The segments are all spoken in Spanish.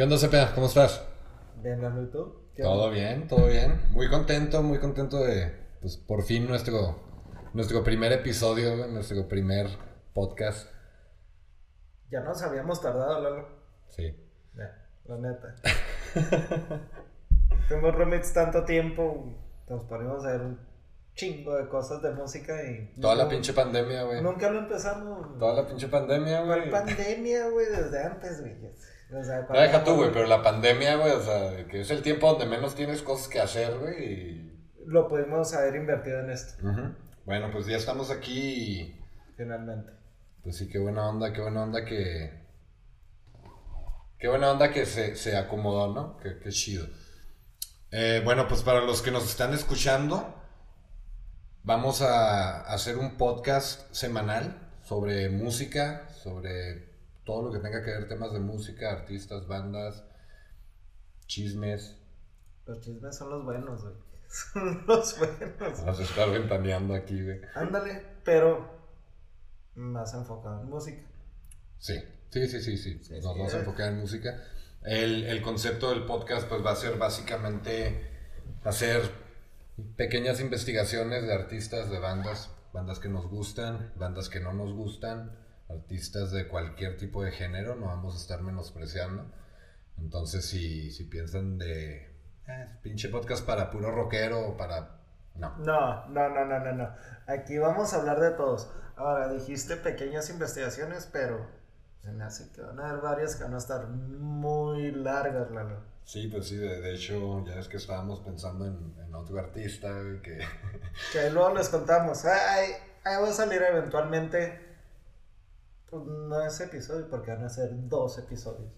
¿Qué onda, Cepeda? ¿Cómo estás? Bien, ¿y tú? ¿Qué Todo bien, todo bien. Muy contento, muy contento de, pues, por fin nuestro, nuestro primer episodio, nuestro primer podcast. Ya nos habíamos tardado, Lalo. Sí. Ya, la neta. Fuimos roommates tanto tiempo, nos ponemos a hacer un chingo de cosas de música y... Toda la pinche pandemia, güey. Nunca lo empezamos. Toda la pinche pandemia, ¿Cuál güey. pandemia, güey? Desde antes, güey. O sea, No, cuando- deja tú, güey, pero la pandemia, güey, o sea, que es el tiempo donde menos tienes cosas que hacer, güey. y- Lo pudimos haber invertido en esto. Bueno, pues ya estamos aquí finalmente. Pues sí, qué buena onda, qué buena onda que. Qué buena onda que se, se acomodó, ¿no? Qué, qué chido. Eh, bueno, pues para los que nos están escuchando, vamos a hacer un podcast semanal sobre música, sobre todo lo que tenga que ver temas de música, artistas, bandas, chismes. Los chismes son los buenos, güey. Son los buenos. A estar ventaneando aquí, güey. Ándale, pero más enfocado en música. Sí, sí, sí, sí, sí. Sí, Nos sí, vamos a enfocar en música. El, el concepto del podcast pues va a ser básicamente hacer pequeñas investigaciones de artistas, de bandas, bandas que nos gustan, bandas que no nos gustan, artistas de cualquier tipo de género, no vamos a estar menospreciando. Entonces si, si piensan de "Ah, pinche podcast para puro rockero o para... No. No, no, no, no, no, no. Aquí vamos a hablar de todos. Ahora, dijiste pequeñas investigaciones, pero se me hace que van a haber varias que van a estar muy largas, Lalo. Sí, pues sí, de, de hecho ya es que estábamos pensando en, en otro artista que... Que luego les contamos. Ay, ahí va a salir eventualmente. Pues no ese episodio, porque van a ser dos episodios.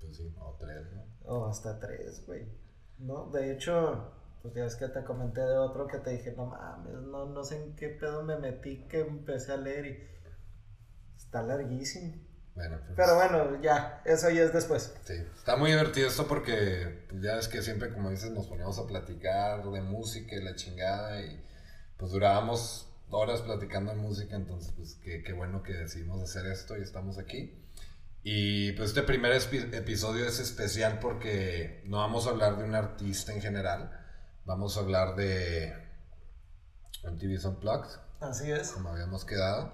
Pues sí, o tres, ¿no? O hasta tres, güey. ¿No? De hecho, pues ya es que te comenté de otro que te dije, no mames, no, no sé en qué pedo me metí que empecé a leer y está larguísimo. Bueno, pues, Pero bueno, ya, eso ya es después. sí. Está muy divertido esto porque pues, ya es que siempre, como dices, nos poníamos a platicar de música y la chingada y pues durábamos horas platicando de música, entonces pues qué, qué bueno que decidimos hacer esto y estamos aquí. Y pues este primer episodio es especial porque no vamos a hablar de un artista en general, vamos a hablar de MTV's Unplugged. Así es. como habíamos quedado.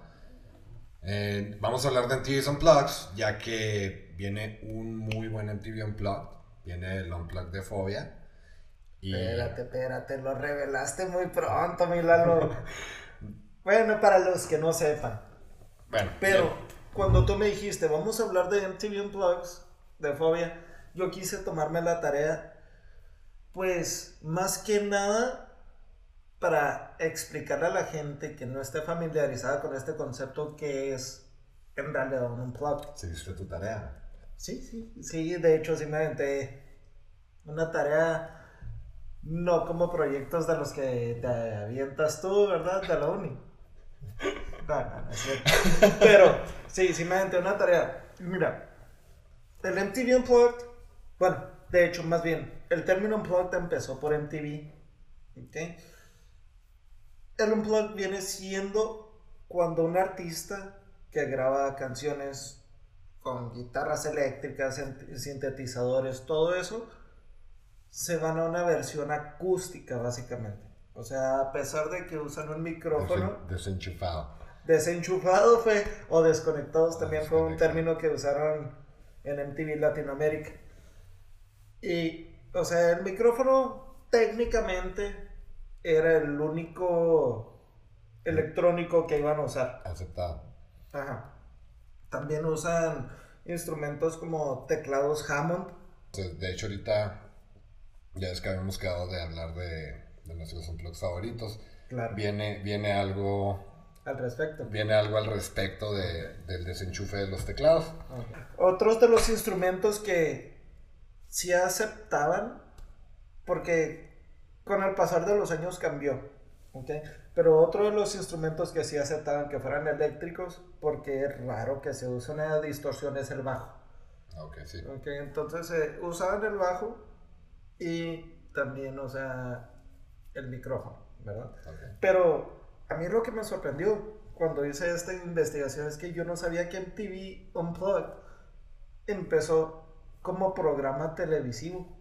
Eh, vamos a hablar de MTV Unplugged, ya que viene un muy buen MTV Unplugged. Viene el Unplugged de Fobia. Y Espérate, espérate, lo revelaste muy pronto, mi Lalo. bueno, para los que no sepan. bueno, Pero bien. cuando tú me dijiste, vamos a hablar de MTV Unplugged, de Fobia, yo quise tomarme la tarea, pues más que nada para explicarle a la gente que no esté familiarizada con este concepto que es en realidad un Unplugged. ¿Se hiciste tu tarea? Sí, sí, sí, de hecho sí me aventé una tarea, no como proyectos de los que te avientas tú, ¿verdad? De la uni. No, no, no es cierto. Pero sí, sí me aventé una tarea. Mira, el MTV Unplugged, bueno, de hecho, más bien, el término Unplugged empezó por MTV, ¿ok? El Unplugged viene siendo cuando un artista que graba canciones con guitarras eléctricas, sin- sintetizadores, todo eso, se van a una versión acústica básicamente. O sea, a pesar de que usan un micrófono Desen- desenchufado. desenchufado fue, o desconectados también fue un término que usaron en MTV Latinoamérica. Y, o sea, el micrófono técnicamente era el único electrónico que iban a usar. Aceptado. Ajá. También usan instrumentos como teclados Hammond. De hecho, ahorita ya es que habíamos quedado de hablar de, de nuestros Unplugged favoritos. Claro. Viene, viene algo. Al respecto. Viene algo al respecto de- del desenchufe de los teclados. Otros de los instrumentos que sí aceptaban, porque con el pasar de los años cambió, ¿ok? Pero otro de los instrumentos que sí aceptaban que fueran eléctricos, porque es raro que se use una distorsión, es el bajo. Ok, sí. Entonces eh, usaban el bajo y también, o sea, el micrófono, ¿verdad? ok. Pero a mí lo que me sorprendió cuando hice esta investigación es que yo no sabía que MTV Unplugged empezó como programa televisivo.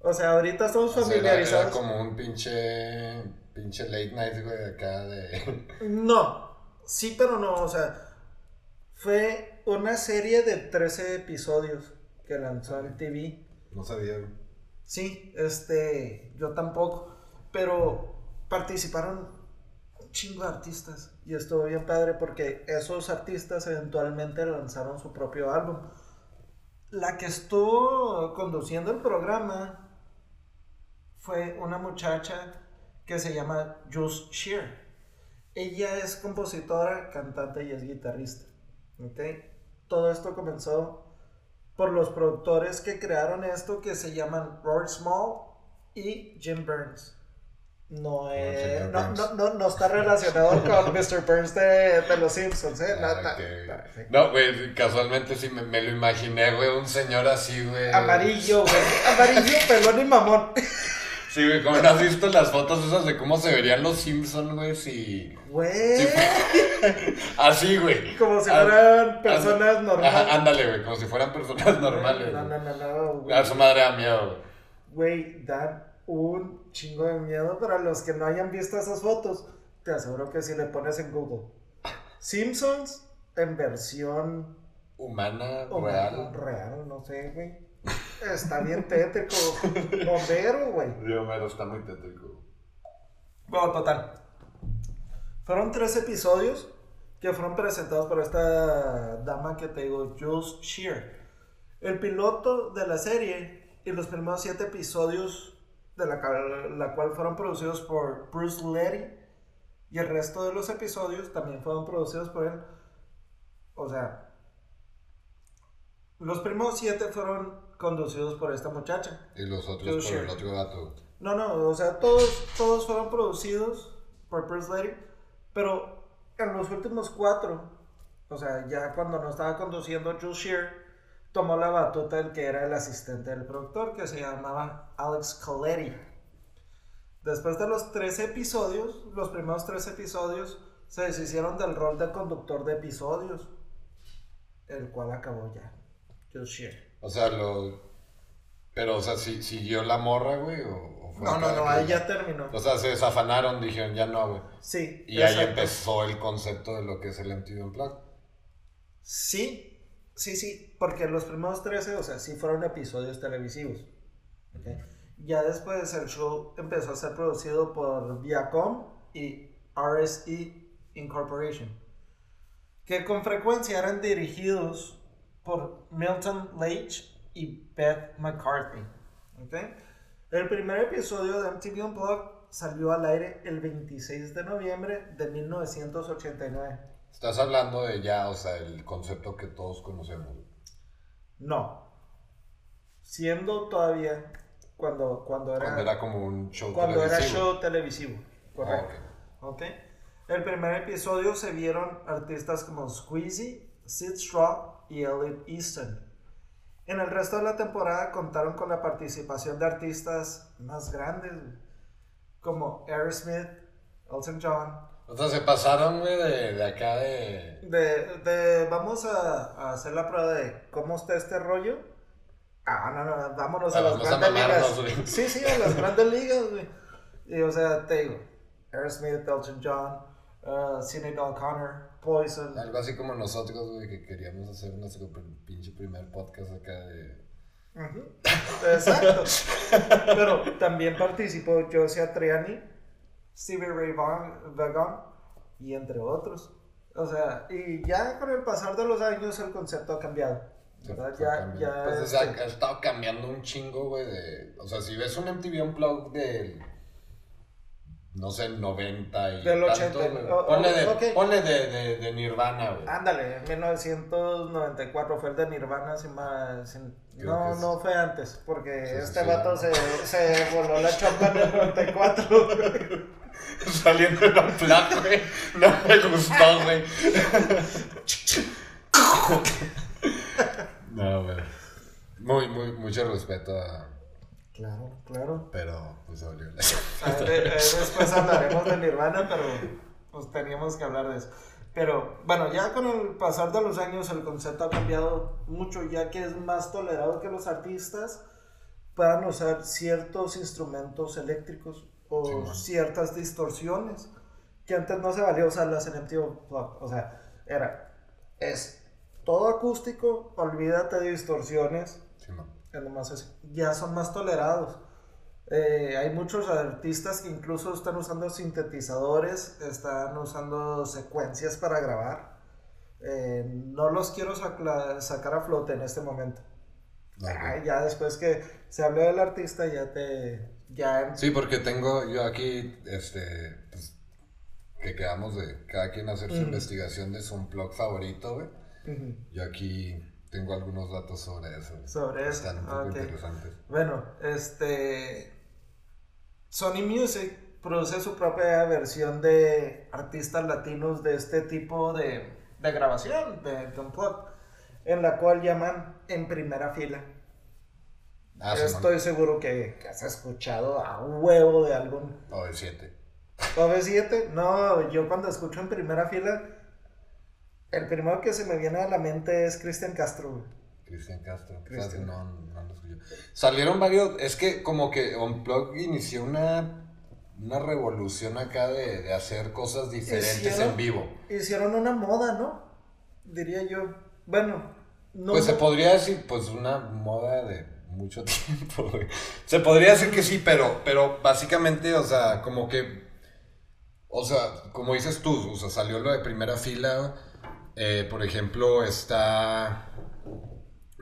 O sea, ahorita estamos sea, era- familiarizados. Era como un pinche. Pinche late night, güey, acá de. No, sí, pero no, o sea, fue una serie de 13 episodios que lanzó en TV. No sabía. Sí, este, yo tampoco, pero participaron un chingo de artistas y estuvo bien padre porque esos artistas eventualmente lanzaron su propio álbum. La que estuvo conduciendo el programa fue una muchacha que se llama Jules Shear. Ella es compositora, cantante y es guitarrista. ¿ok? Todo esto comenzó por los productores que crearon esto que se llaman Robert Small y Jim Burns. No, eh, señor no, Burns. no, no, no está relacionado con Mr. Burns de, de Los Simpsons, ¿eh? No, Ah. No, güey, casualmente sí me, me lo imaginé, güey, un señor así, güey. Amarillo, güey. Amarillo, pelón y mamón. Sí, güey, como no has visto las fotos esas de cómo se verían los Simpsons, güey, si... Güey. Sí, Así, güey. Como si Ah, fueran personas Ajá, normales. ándale, güey, como si fueran personas normales. No, no, güey. no, no, güey. A su madre da miedo, güey. Güey, dan un chingo de miedo para los que no hayan visto esas fotos. Te aseguro que si le pones en Google Simpsons en versión Humana, o real. real, no sé, güey. Está bien tétrico. Homero, güey. Dios mío, está muy tétrico. Bueno, total. Fueron tres episodios que fueron presentados por esta dama que te digo, Jules Shear. El piloto de la serie y los primeros siete episodios de la, la cual fueron producidos por Bruce Letty y el resto de los episodios también fueron producidos por él. O sea, los primeros siete fueron conducidos por esta muchacha. Y los otros por el otro gato. No, no, o sea, todos, todos fueron producidos por Bruce Letty, pero en los últimos cuatro, o sea, ya cuando no estaba conduciendo Jules Shear, tomó la batuta el que era el asistente del productor, que se llamaba Alex Coletti. Después de los tres episodios, los primeros tres episodios, se deshicieron del rol de conductor de episodios, el cual acabó ya, Jules Shear. O sea, lo... Pero, o sea, ¿si- ¿siguió la morra, güey? O, o fue No, no, no, ahí ya terminó. O sea, se desafanaron, dijeron, ya no, güey. Sí. Y ahí empezó el concepto de lo que es el MTV Unplugged. Sí, sí, sí, porque los primeros 13, o sea, sí fueron episodios televisivos. Ya después el show empezó a ser producido por Viacom y RSE Incorporation, que con frecuencia eran dirigidos por Milton Leitch y Beth McCarthy. ¿ok? El primer episodio de MTV Unplugged salió al aire el 26 de noviembre de 1989. Estás hablando de ya, o sea, el concepto que todos conocemos. No. Siendo todavía cuando, cuando era, Cuando era como un show cuando era televisivo. show televisivo. Correcto. Ah, ok. El primer episodio se vieron artistas como Squeezy, Sid Straw y Elliot Easton. En el resto de la temporada contaron con la participación de artistas más grandes, como Aerosmith, Elton John, O sea, se pasaron, de, de acá de... De, de- vamos a, a hacer la prueba de cómo está este rollo. Ah, no, no, vámonos a Ah, las a grandes mamarnos, ligas. güey. Sí, sí, a las grandes ligas, güey. Y, o sea, te digo, Aerosmith, Elton John, uh, Sinead O'Connor, Poison. Algo así como nosotros, güey, que queríamos hacer nuestro pinche primer podcast acá de... Exacto. Pero también participó Josie Triani, Stevie Ray Vaughan, y entre otros. O sea, y ya con el pasar de los años el concepto ha cambiado. ¿verdad? Ya, cambiando. ya. Pues, o sea, este, ha estado cambiando un chingo, güey, de... O sea, si ves un MTV Unplugged del... No sé, 90 y Del tanto, 80, güey. oh, Ponle, oh, de, ok. ponle de, de, de Nirvana, güey. Ándale, en 1994 fue el de Nirvana, sin más, no, es- no fue antes, porque Sí, este sí. vato se, se voló la chompa en el 94. Saliendo en Unplugged, güey. No me gustó, güey. no, güey. Muy, muy, mucho respeto a... Claro, claro. Pero, pues, olió la... A ver, eh, después hablaremos de Nirvana, pero pues teníamos que hablar de eso. Pero bueno, ya con el pasar de los años el concepto ha cambiado mucho, ya que es más tolerado que los artistas puedan usar ciertos instrumentos eléctricos o Sí, ciertas distorsiones que antes no se valía usarlas en MTV Unplugged. O sea, era, es todo acústico, olvídate de distorsiones. Que nomás es- ya son más tolerados. Eh, hay muchos artistas que incluso están usando sintetizadores, están usando secuencias para grabar. Eh, no los quiero sacar a flote en este momento. Ay, ya después que se hable del artista, ya te. Ya. Sí, porque tengo yo aquí, este, pues, que quedamos de cada quien hacer su investigación de su blog favorito, güey. Ujú. Yo aquí tengo algunos datos sobre eso. Sobre eso. Están un poco interesantes. Bueno, este. Sony Music produce su propia versión de artistas latinos de este tipo de, de grabación, de, de unplugged, en la cual llaman en primera fila. Ah, sí, Estoy seguro que, que has escuchado a huevo de algún man. O de 7. OV7. No, yo cuando escucho en primera fila, el primero que se me viene a la mente es Cristian Castro. güey. Cristian Castro. Cristian. O sea, no, no lo escuché. Salieron varios. Es que como que Unplug inició una, una revolución acá de, de hacer cosas diferentes Hicieron- en vivo. Hicieron una moda, ¿no? Diría yo. Bueno, no. Pues se podría decir, pues una moda de mucho tiempo, güey. Se podría decir que sí, pero, pero básicamente, o sea, como que, o sea, como dices tú, o sea, salió lo de primera fila, eh, por ejemplo, está,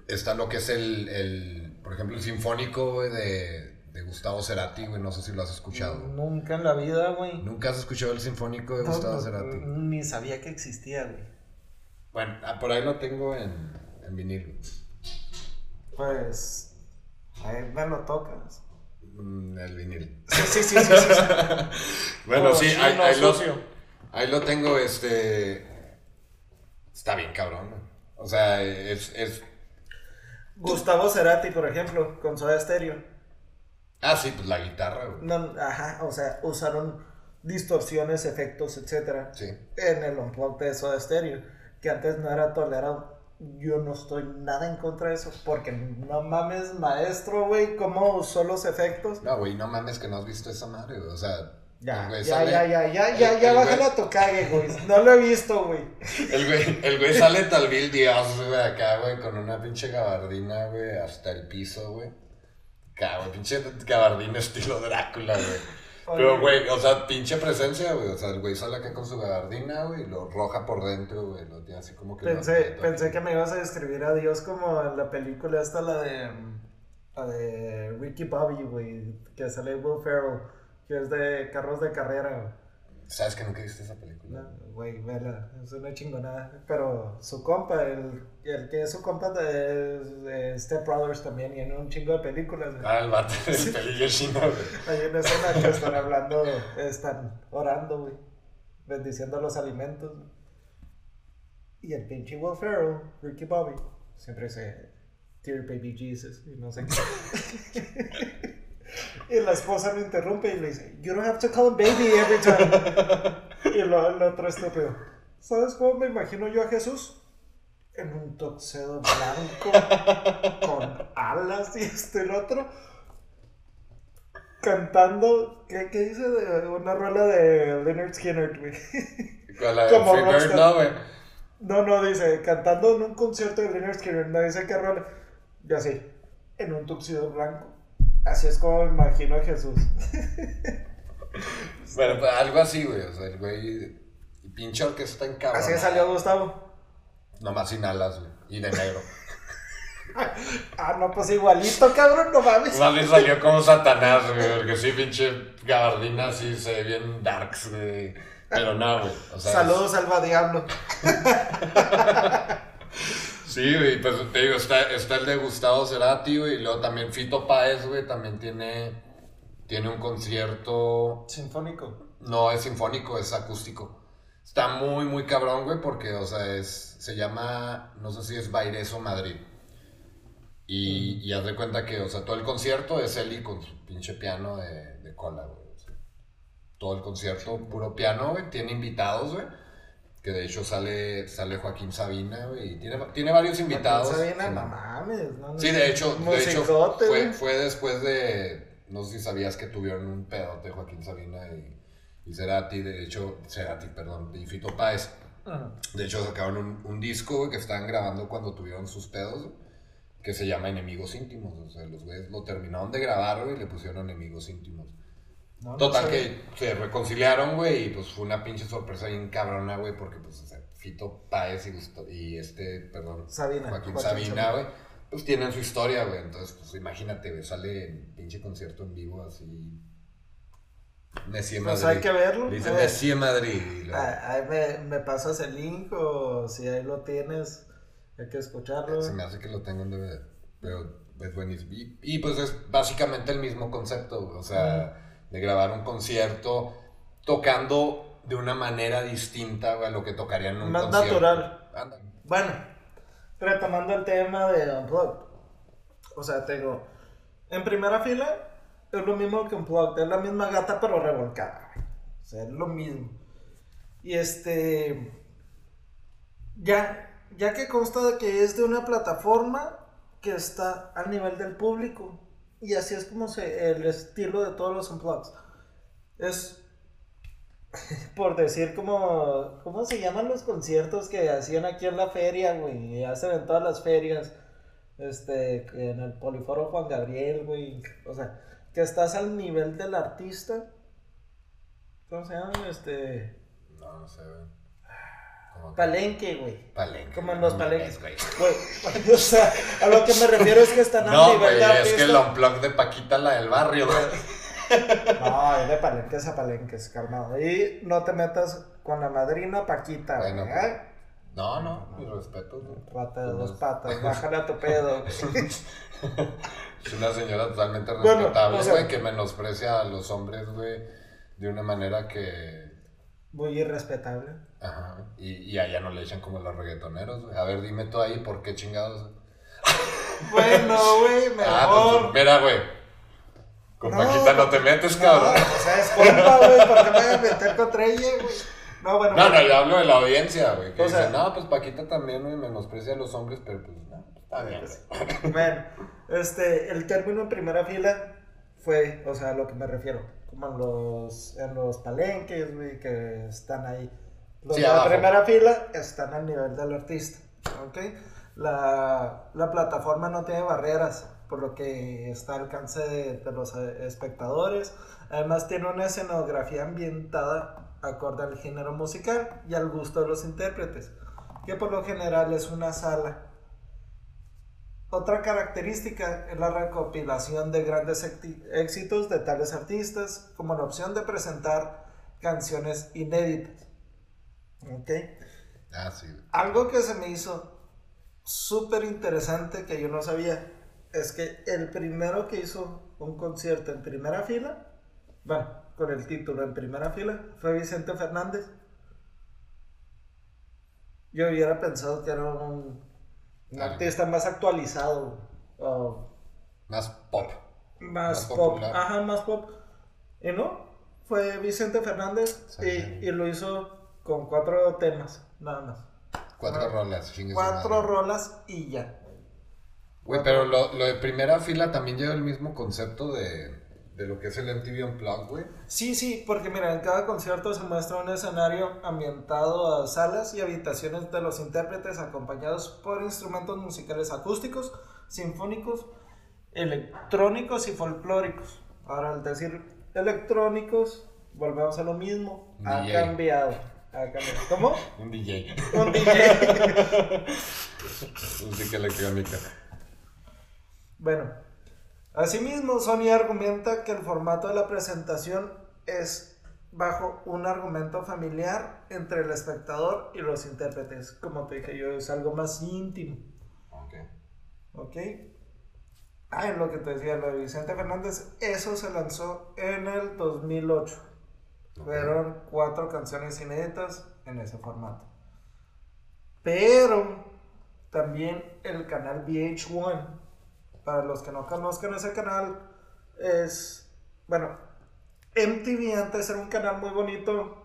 está lo que es el, el por ejemplo, el sinfónico, güey, de, de Gustavo Cerati, güey, no sé si lo has escuchado. Nunca en la vida, güey. ¿Nunca has escuchado el sinfónico de No, Gustavo no, Cerati? Ni sabía que existía, güey. Bueno, ah, por ahí lo tengo en, en vinil. Pues. Ahí me lo tocas. Mm, El vinil. Sí, sí, sí, sí. sí, sí. Bueno, Oh, sí, ahí, no, ahí lo, ahí lo tengo, este... Está bien cabrón. O sea, es, es... Gustavo Cerati, por ejemplo, con Soda Stereo. Ah, sí, pues la guitarra, güey. No, ajá, o sea, usaron distorsiones, efectos, etcétera, Sí. en el unplugged de Soda Stereo, que antes no era tolerado. Yo no estoy nada en contra de eso, porque no mames, maestro, güey, cómo usó los efectos. No, güey, no mames que no has visto esa madre, güey. O sea, Ya, güey ya, sale- ya, ya, ya, ya, el- ya, güey- a tu cague, güey. No lo he visto, güey. El güey, el güey sale tal vil Dios, güey, acá, güey, con una pinche gabardina, güey, hasta el piso, güey. Acá, güey, pinche gabardina estilo Drácula, güey. Pero, güey, o sea, pinche presencia, güey. O sea, el güey sale acá con su gabardina, güey, y lo roja por dentro, güey. Lo tiene así como que... Pensé, pensé que me ibas a describir a Dios como en la película esta, la de, la de Ricky Bobby, güey, que sale Will Ferrell, que es de carros de carrera, güey. ¿Sabes que nunca viste esa película? No, Güey, vela, es una chingonada. Pero su compa, el, el que es su compa de, de Step Brothers también, y en un chingo de películas. güey. Ah, el vato del pelillo chino, güey. Hay una escena que están hablando, están orando, güey, bendiciendo los alimentos. güey. Y el pinche Will Ferrell, Ricky Bobby, siempre dice, Dear Baby Jesus, y no sé qué. y la esposa lo interrumpe y le dice, You don't have to call him baby every time. y lo, el otro estúpido, ¿sabes cómo me imagino yo a Jesús? En un tuxedo blanco, con alas y esto y el otro cantando, ¿qué, qué dice? De una rola de Leonard Skinner, güey. Como Free Bird, rockstar. no, güey. No, no, dice, cantando en un concierto de Leonard Skinner, no dice qué rola. Y así, en un tuxido blanco. Así es como me imagino a Jesús. Bueno, pues algo así, güey. O sea, el güey... Pinche orquesta en cabrón. Así salió Gustavo. Nomás sin alas, güey. Y de negro. Ah, no, pues igualito, cabrón, no mames. Más bien salió como Satanás, güey. Porque sí, pinche gabardina así se ve bien darks, güey. Pero no, güey. O sea, Saludos, Alba Diablo. Sí, güey, pues te digo, está, está el de Gustavo Cerati, güey, y luego también Fito Páez, güey, también tiene, tiene un concierto, Sinfónico. no es sinfónico, es acústico. Está muy, muy cabrón, güey, porque, o sea, es, se llama, no sé si es Baireso Madrid. Y, y haz de cuenta que, o sea, todo el concierto es Eli con su pinche piano de, de cola, güey. o sea, todo el concierto, puro piano, güey, tiene invitados, güey. Que de hecho sale, sale Joaquín Sabina, güey. Y tiene, tiene varios invitados. Joaquín Sabina, Sí. no mames. No, Sí, de hecho, de hecho fue, fue después de. No sé si sabías que tuvieron un pedote Joaquín Sabina y, y Cerati, de hecho, Cerati, perdón, y Fito Páez. Ajá. De hecho, sacaron un, un disco güey, que estaban grabando cuando tuvieron sus pedos, que se llama Enemigos Íntimos. O sea, los güeyes lo terminaron de grabar güey, y le pusieron Enemigos Íntimos. No, no Total sé. que se reconciliaron, güey, y pues fue una pinche sorpresa bien cabrona, güey, porque pues o sea, Fito Páez y, este, perdón, Sabina, Joaquín, Joaquín Sabina, güey, pues tienen su historia, güey. Entonces, pues imagínate, güey, sale en pinche concierto en vivo así. Messi en Pues Madrid. hay que verlo. Le dice Eh, Messi en Madrid. ah, Ahí me, me pasas el link o si ahí lo tienes, hay que escucharlo. Se me hace que lo tengo en DVD. Pero es buenísimo. Y, y, pues es básicamente el mismo concepto. O sea, de grabar un concierto tocando de una manera distinta a lo que tocarían en un Más concierto. natural. Anda. Bueno, retomando el tema de Unplugged. O sea, tengo. En primera fila es lo mismo que Unplugged. Es la misma gata, pero revolcada. O sea, es lo mismo. Y este. Ya. Ya que consta de que es de una plataforma que está al nivel del público. Y así es como se, el estilo de todos los Unplugged. Es por decir como, ¿cómo se llaman los conciertos que hacían aquí en la feria, güey? Y hacen en todas las ferias, este, en el Poliforo Juan Gabriel, güey. O sea, que estás al nivel del artista. ¿Cómo se llama? Este, No, no sé, güey. Palenque, güey. Palenque. Como en los no palenques. güey. O sea, a lo que me refiero es que están No, güey, es que el unplug de Paquita, la del barrio, güey. No, es de palenques a palenques, calmado. Y no te metas con la madrina Paquita, Bueno, güey, pues. ¿eh? No, no, mis respetos, güey. Rata de dos patas, bájale a tu pedo. Es una señora totalmente Bueno, respetable, o sea- güey, que menosprecia a los hombres, güey, de una manera que... Muy irrespetable. Ajá. Y, y a ella no le echan como los reggaetoneros, güey. A ver, dime tú ahí, ¿por qué chingados? Bueno, güey, mejor. Ah, pues, mira, güey. Con No, Paquita no te metes, cabrón. No, o sea, es compa, güey, ¿por qué me voy a meter contra ella, güey? No, bueno. No, no, yo hablo de la audiencia, güey. Que O sea- no, pues Paquita también, güey, menosprecia a los hombres, pero pues, no, está bien. Bueno, este, el término en primera fila fue, o sea, a lo que me refiero, como en los, en los palenques, güey, que están ahí. Los Sí, de la primera fila están al nivel del artista, ¿ok? La, la plataforma no tiene barreras, por lo que está al alcance de, de los eh, espectadores. Además tiene una escenografía ambientada acorde al género musical y al gusto de los intérpretes, que por lo general es una sala otra característica es la recopilación de grandes éxitos de tales artistas, como la opción de presentar canciones inéditas. ¿Ok? Ah, sí. Algo que se me hizo súper interesante que yo no sabía es que el primero que hizo un concierto en primera fila, bueno, con el título en primera fila, fue Vicente Fernández. Yo hubiera pensado que era un, un artista más actualizado, o Más pop. más, Más pop, popular. ajá, más pop. Y no, fue Vicente Fernández Sí. y, y lo hizo con cuatro temas, nada más. Cuatro rolas, chingue su Cuatro rolas y ya. Güey, pero lo, lo de primera fila también lleva el mismo concepto de, de lo que es el MTV Unplugged, güey. Sí, sí, porque mira, en cada concierto se muestra un escenario ambientado a salas y habitaciones de los intérpretes acompañados por instrumentos musicales acústicos, sinfónicos, electrónicos y folclóricos. Ahora, al decir electrónicos, volvemos a lo mismo. Ha cambiado. Cambiado. ¿Cómo? Un DJ. Un DJ. Música electrónica. Bueno, asimismo, Sony argumenta que el formato de la presentación es bajo un argumento familiar entre el espectador y los intérpretes. Como te dije yo, es algo más íntimo. Ok. ¿Ok? Ah, en lo que te decía, lo de Vicente Fernández, eso se lanzó en el 2008. Fueron cuatro canciones inéditas en ese formato. Pero también el canal VH1, para los que no conozcan ese canal, es, bueno, MTV antes era un canal muy bonito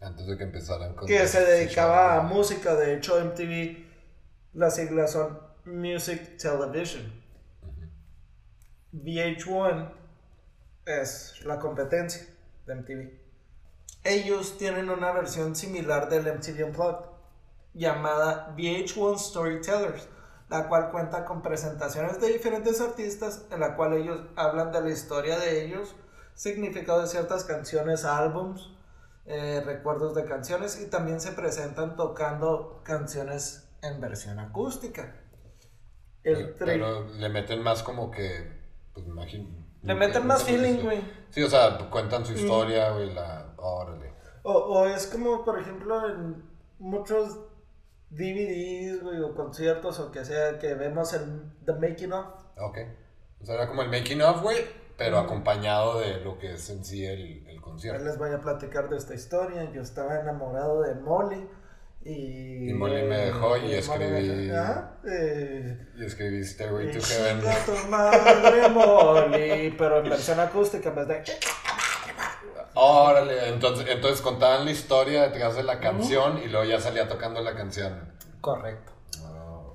Antes de que empezaran con... que se dedicaba a música. De hecho, MTV, las siglas son Music Television. VH1 es la competencia de MTV. Ellos tienen una versión similar del MTV Unplugged llamada VH1 Storytellers, la cual cuenta con presentaciones de diferentes artistas en la cual ellos hablan de la historia de ellos, significado de ciertas canciones, álbums, eh, recuerdos de canciones y también se presentan tocando canciones en versión acústica. El pero, le meten más como que, pues imagino. Le meten más feeling, güey. Sí, o sea, cuentan su historia, güey, la... Órale. O, o es como, por ejemplo, en muchos DVDs, güey, o conciertos, o que sea, que vemos el The Making of. Ok. O sea, era como el Making of, güey, pero acompañado de lo que es en sí el, el concierto. les voy a platicar de esta historia. Yo estaba enamorado de Molly. Y, y Molly me dejó y, escribí. Eh, y escribí Stairway to Heaven. tu madre, Molly, pero en versión acústica en vez de. Órale, entonces, entonces contaban la historia detrás de la canción y luego ya salía tocando la canción. Correcto.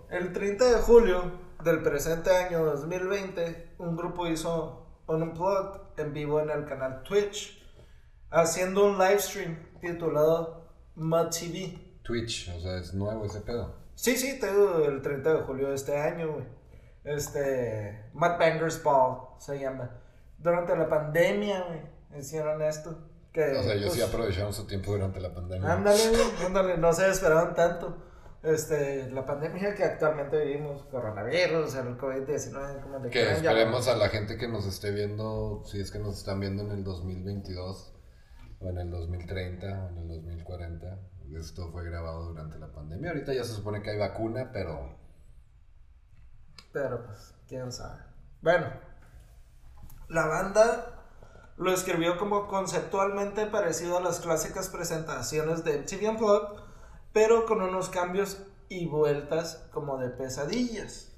El 30 de julio del presente año 2020, un grupo hizo un unplugged en vivo en el canal Twitch, haciendo un live stream titulado Mud TV. Twitch, o sea, es nuevo ese pedo. Sí, sí, te el 30 de julio de este año, güey. Este, Mud Bangers Ball se llama. Durante la pandemia, güey hicieron esto. Que, o sea, ellos sí pues, aprovecharon su tiempo durante la pandemia. Ándale, ándale, no se esperaban tanto. Este, la pandemia que actualmente vivimos, coronavirus, el COVID-19, como le Que esperemos a la gente que nos esté viendo, si es que nos están viendo en el 2022, o en el 2030, o en el 2040. Esto fue grabado durante la pandemia. Ahorita ya se supone que hay vacuna, pero. Pero pues, quién sabe. Bueno, la banda lo escribió como conceptualmente parecido a las clásicas presentaciones de MTV Unplugged, pero con unos cambios y vueltas como de pesadillas.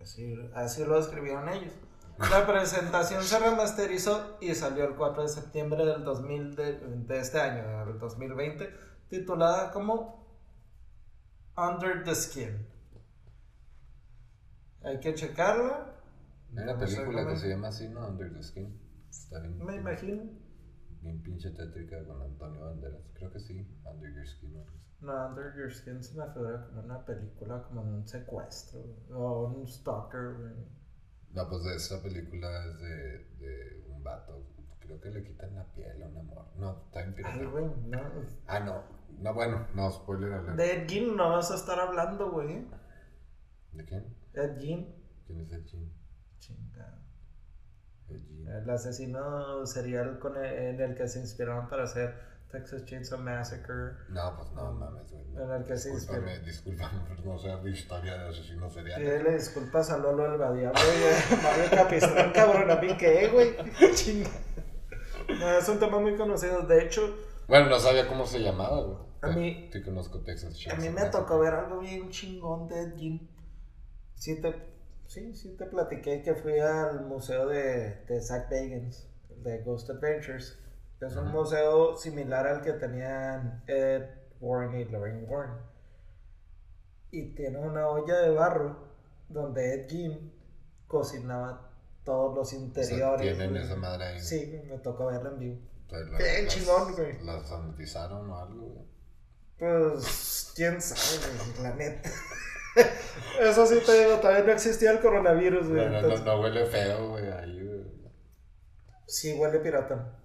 Así, así lo escribieron ellos. La presentación se remasterizó y salió el 4 de septiembre del 2000 de, este año, del 2020, titulada como Under the Skin. Hay que checarla. Hay una película que se llama así, ¿no? Under the Skin. Está bien. Me imagino. Bien pinche tétrica con Antonio Banderas. Creo que sí. Under Your Skin. No, Under Your Skin se me figura como una película, como un secuestro. O un stalker, No, pues de esa película es de, de un vato. Creo que le quitan la piel a un amor. No, está bien Ay, güey, no. Ah, no. No, bueno, no, spoiler alert. De Ed Gein no vas a estar hablando, güey. ¿De quién? Ed Gein. ¿Quién es Ed Gein? Chingado. El asesino serial con en el que se inspiraron para hacer Texas Chainsaw Massacre. No, pues no mames, güey. En el que se Discúlpame, discúlpame por no sé de historia de asesino serial. Sí, le disculpas a Lolo el Badiablo y a Mario Capistrán, cabrón, a mí qué, güey. Chinga. No, es un tema muy conocido. De hecho. Bueno, no sabía cómo se llamaba, güey. A mí. Sí, conozco Texas Chainsaw A mí me tocó ver algo bien chingón de Ed Sí, te Sí, sí te platiqué que fui al museo de, de Zach Bagans, de Ghost Adventures. Es un museo similar al que tenían Ed Warren y Lorraine Warren. Y tiene una olla de barro donde Ed Gein cocinaba todos los interiores. tienen esa madre ahí. Sí, me tocó verla en vivo. Qué chingón, güey. ¿Las sanitizaron o algo? Pues, quién sabe, la neta. Eso sí te digo, todavía no existía el coronavirus, güey. No, no, no, huele feo, güey, ahí, güey. Sí, huele piratón.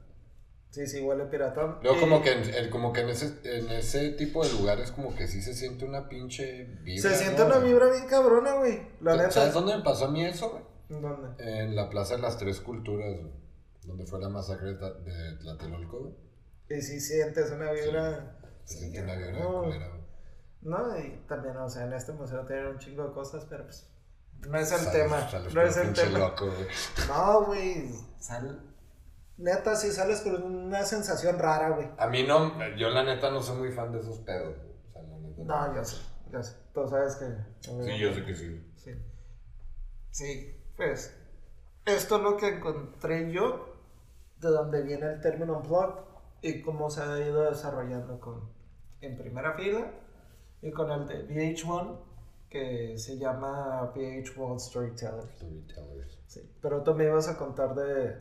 Sí, sí, huele piratón. Luego, como que, en, como que en, ese, en ese tipo de lugares, como que sí se siente una pinche vibra. Se siente una vibra bien cabrona, güey. La neta. ¿Sabes dónde me pasó a mí eso, güey? ¿Dónde? En la Plaza de las Tres Culturas, güey. Donde fue la masacre de Tlatelolco, güey. Y sí sientes una vibra. Sí, se siente una vibra de culera, güey. No, y también, o sea, en este museo tienen un chingo de cosas, pero pues no es el tema. no es el tema. no, güey. Sal... Neta, sí sales con una sensación rara, güey. A mí no, yo la neta no soy muy fan de esos pedos. O sea, la neta, no, yo sé, yo sé. Tú sabes que. Sí, yo sé que sí. Sí. Sí, pues. Esto es lo que encontré yo de donde viene el término unplugged. y cómo se ha ido desarrollando con en primera fila y con el de VH1 que se llama VH1 Storytellers. Storytellers. Sí, pero tú me ibas a contar de,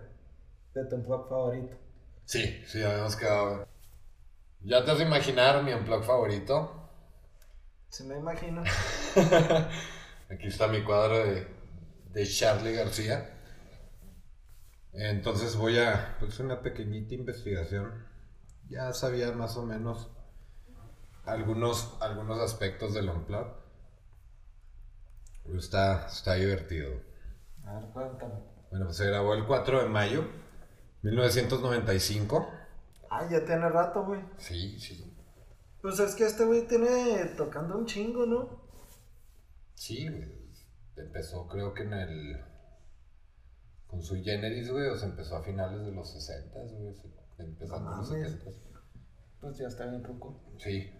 de tu blog favorito. Sí, sí, habíamos quedado. ¿Ya te has de imaginar mi unplug favorito? Se me imagino. Aquí está mi cuadro de, de Charlie García. Entonces voy a pues una pequeñita investigación. Ya sabía más o menos algunos, algunos aspectos del unplug. Pero está, está divertido. A ver, cuéntame. Bueno, pues se grabó el 4 de mayo 1995. Ah, ya tiene rato, güey. Sí, sí. Pues es que este güey tiene tocando un chingo, ¿no? Sí, güey. Empezó creo que en el... Con su Generis, güey, o se empezó a finales de los 60, güey. Empezando en los mames. 70. Pues ya está bien ruco. Sí,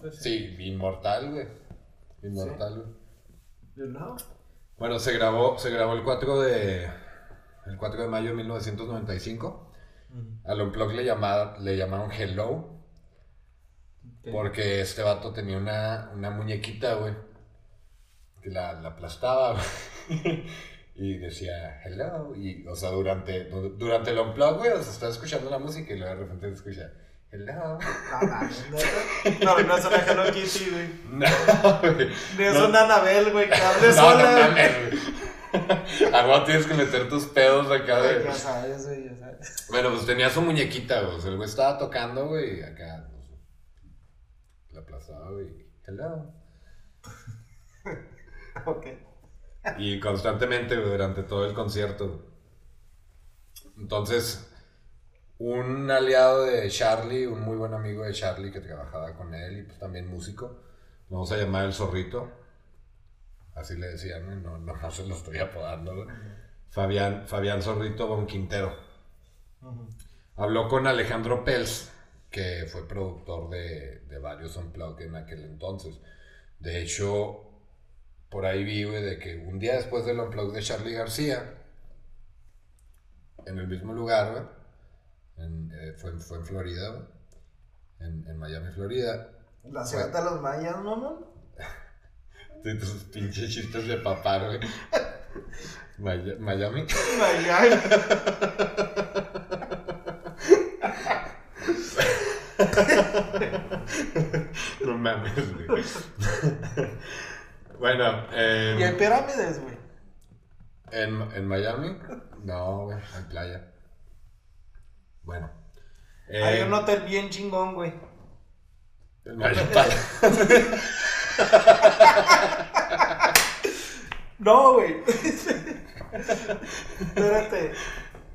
Pues sí, inmortal, güey. Inmortal, güey. Know? Bueno, se grabó, se grabó el 4 de... El 4 de mayo de 1995. Al Unplug le, llamaba, le llamaron Hello. Porque este vato tenía una, una muñequita, güey. Que la, la aplastaba, güey. Y decía, hello. Y, o sea, durante, durante el unplug, güey, o sea, estaba escuchando la música y luego de repente se escucha, hello. No. No, no es una Hello Kitty, güey. No, güey. Ni es No. una Anabel, güey, que hable No, sola. no. Algo tienes que meter tus pedos acá de... Ya sabes, güey, ya sabes. Bueno, pues tenía su muñequita, güey. O sea, el güey estaba tocando, güey, acá, pues, la aplazaba, güey. Hello. Ok. Y constantemente, güey, durante todo el concierto. Entonces, un aliado de Charlie, un muy buen amigo de Charlie que trabajaba con él y pues también músico, lo vamos a llamar el zorrito. Así le decían, no, no, no se lo estoy apodando. Fabián, Fabián Zorrito Bon Quintero. Habló con Alejandro Pels, que fue productor de, de varios Unplugged en aquel entonces. De hecho, por ahí vi, de que un día después del Unplugged de Charlie García, en el mismo lugar, güey, en, eh, fue, en- fue en Florida, en, en Miami, Florida. La ciudad de los mayas, mamón. De tus pinches chistes de papá, güey. Miami. Miami. No mames, güey. bueno, eh, Y hay pirámides, güey. ¿En, en Miami? No, güey, hay playa. Bueno. Eh, Hay un hotel bien chingón, güey. Miami. No, güey. Espérate.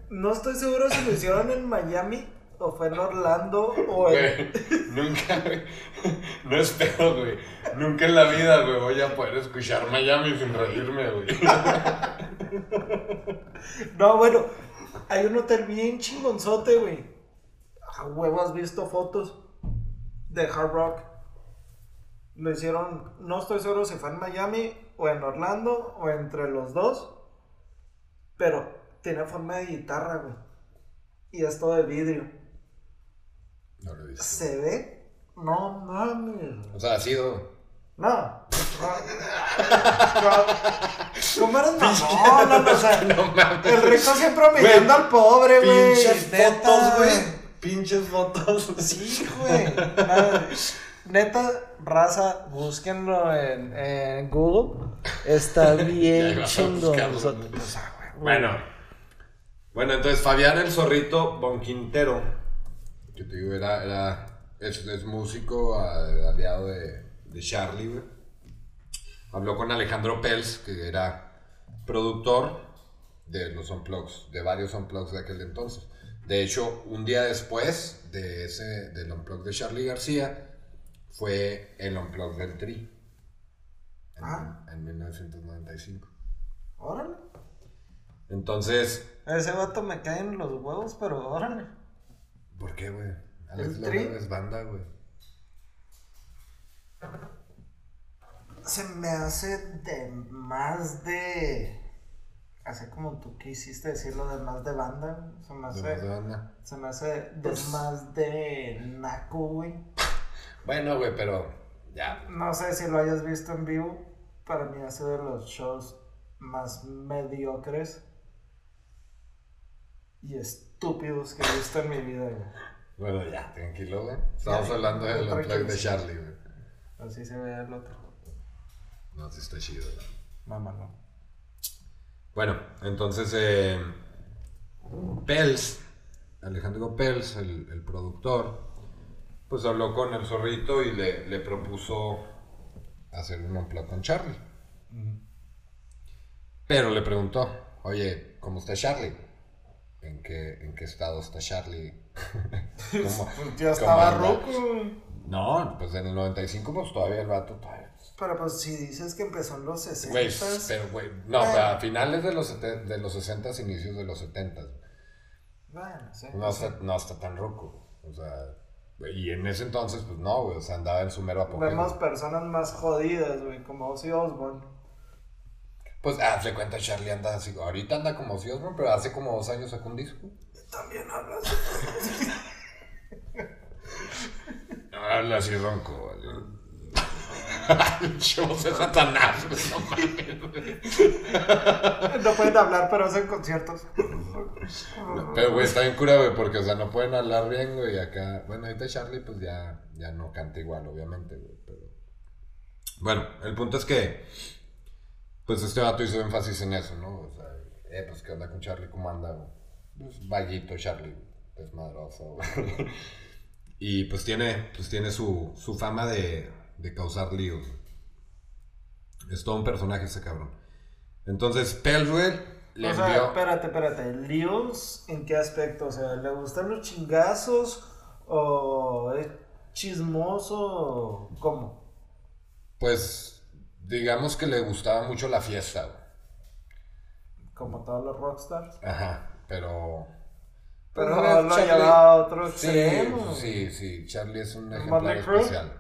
No estoy seguro si lo hicieron en Miami o fue en Orlando o en. Güey, nunca, güey. No es pedo, güey. Nunca en la vida, güey, voy a poder escuchar Miami sin reírme, güey. No, bueno. Hay un hotel bien chingonzote, güey. A huevo, has visto fotos de Hard Rock. Lo hicieron, no estoy seguro si fue en Miami o en Orlando o entre los dos. Pero tiene forma de guitarra, güey. Y es todo de vidrio. No lo he visto. ¿Se ve? No mames. O sea, ha sido. No. ¿Cómo eres mamón? No, no, o sea, No mames. el rico siempre humillando al pobre, güey. Pinches Neta. fotos, güey. Pinches fotos. Sí, güey. Neta, raza, búsquenlo en, en Google. Está bien chingón. Bueno. Bueno, entonces Fabián el Zorrito Bonquintero, que te digo, era, era es, es músico, aliado de, de Charlie, güey. Habló con Alejandro Pels, que era productor de los Unplugs, de varios Unplugs de aquel entonces. De hecho, un día después de ese, del Unplug de Charlie García, fue el Unplug del Tri. En, Ah. en 1995. Órale. Entonces, Ese vato me cae en los huevos, pero órale. ¿Por qué, güey? Alex ¿El Lora Tri? es banda, güey. Se me hace de más de Así como tú quisiste decir lo demás de banda, se me hace, De más de banda. se me hace de Pues- más de naco, güey. Bueno, güey, pero ya. No sé si lo hayas visto en vivo, para mí ha sido de los shows más mediocres y estúpidos que he visto en mi vida, güey. Bueno, ya, tranquilo, güey. Estamos Ya, hablando del tranquilo. unplug de Charlie, güey. Así se ve el otro. No, sí está chido. Mamá, no. Bueno, entonces, eh, Pels, Alejandro Pels, el, el productor, pues habló con el zorrito y le, le propuso hacer un unplug con Charlie. Pero le preguntó, oye, ¿cómo está Charlie? ¿En qué, en qué estado está Charlie? ¿Cómo- Ya cómo estaba roco. No, pues en el 95 pues todavía el vato todavía... Pero pues si dices que empezó en los 60 Güey, pero güey, no, Bueno. a finales de los, de los 60 inicios de los 70 Bueno, sí. no está, no está tan roco. O sea, y en ese entonces, pues no, güey, o sea, andaba en su mero apogeo. Vemos personas más jodidas, güey, como Ozzy Osbourne. Pues, hace cuenta, Charlie anda así, ahorita anda como si Osborne, pero hace como dos años sacó un disco. También hablas. Habla así ronco, güey. Shows de Satanás, no mames. No pueden hablar, pero hacen conciertos. Pero, güey, está bien cura, güey, porque, o sea, no pueden hablar bien, güey, acá... Bueno, ahorita Charlie, pues, ya, ya no canta igual, obviamente, güey, pero... Bueno, el punto es que... Pues este vato hizo énfasis en eso, ¿no? O sea, eh, pues, ¿qué onda con Charlie? ¿Cómo anda, güey? Pues, vaguito Charlie, desmadroso, güey. Y, pues, tiene, pues, tiene su, su fama de, de causar líos. Es todo un personaje ese cabrón. Entonces, Pelruel le o sea, envió... espérate, espérate. ¿Líos en qué aspecto? O sea, ¿le gustan los chingazos? ¿O es chismoso? ¿Cómo? Pues digamos que le gustaba mucho la fiesta. Como todos los rockstars. Ajá, pero... Pero Pues, lo Charlie- a otro Sí, extremo. sí, sí, Charlie es un ¿Motley ejemplar especial.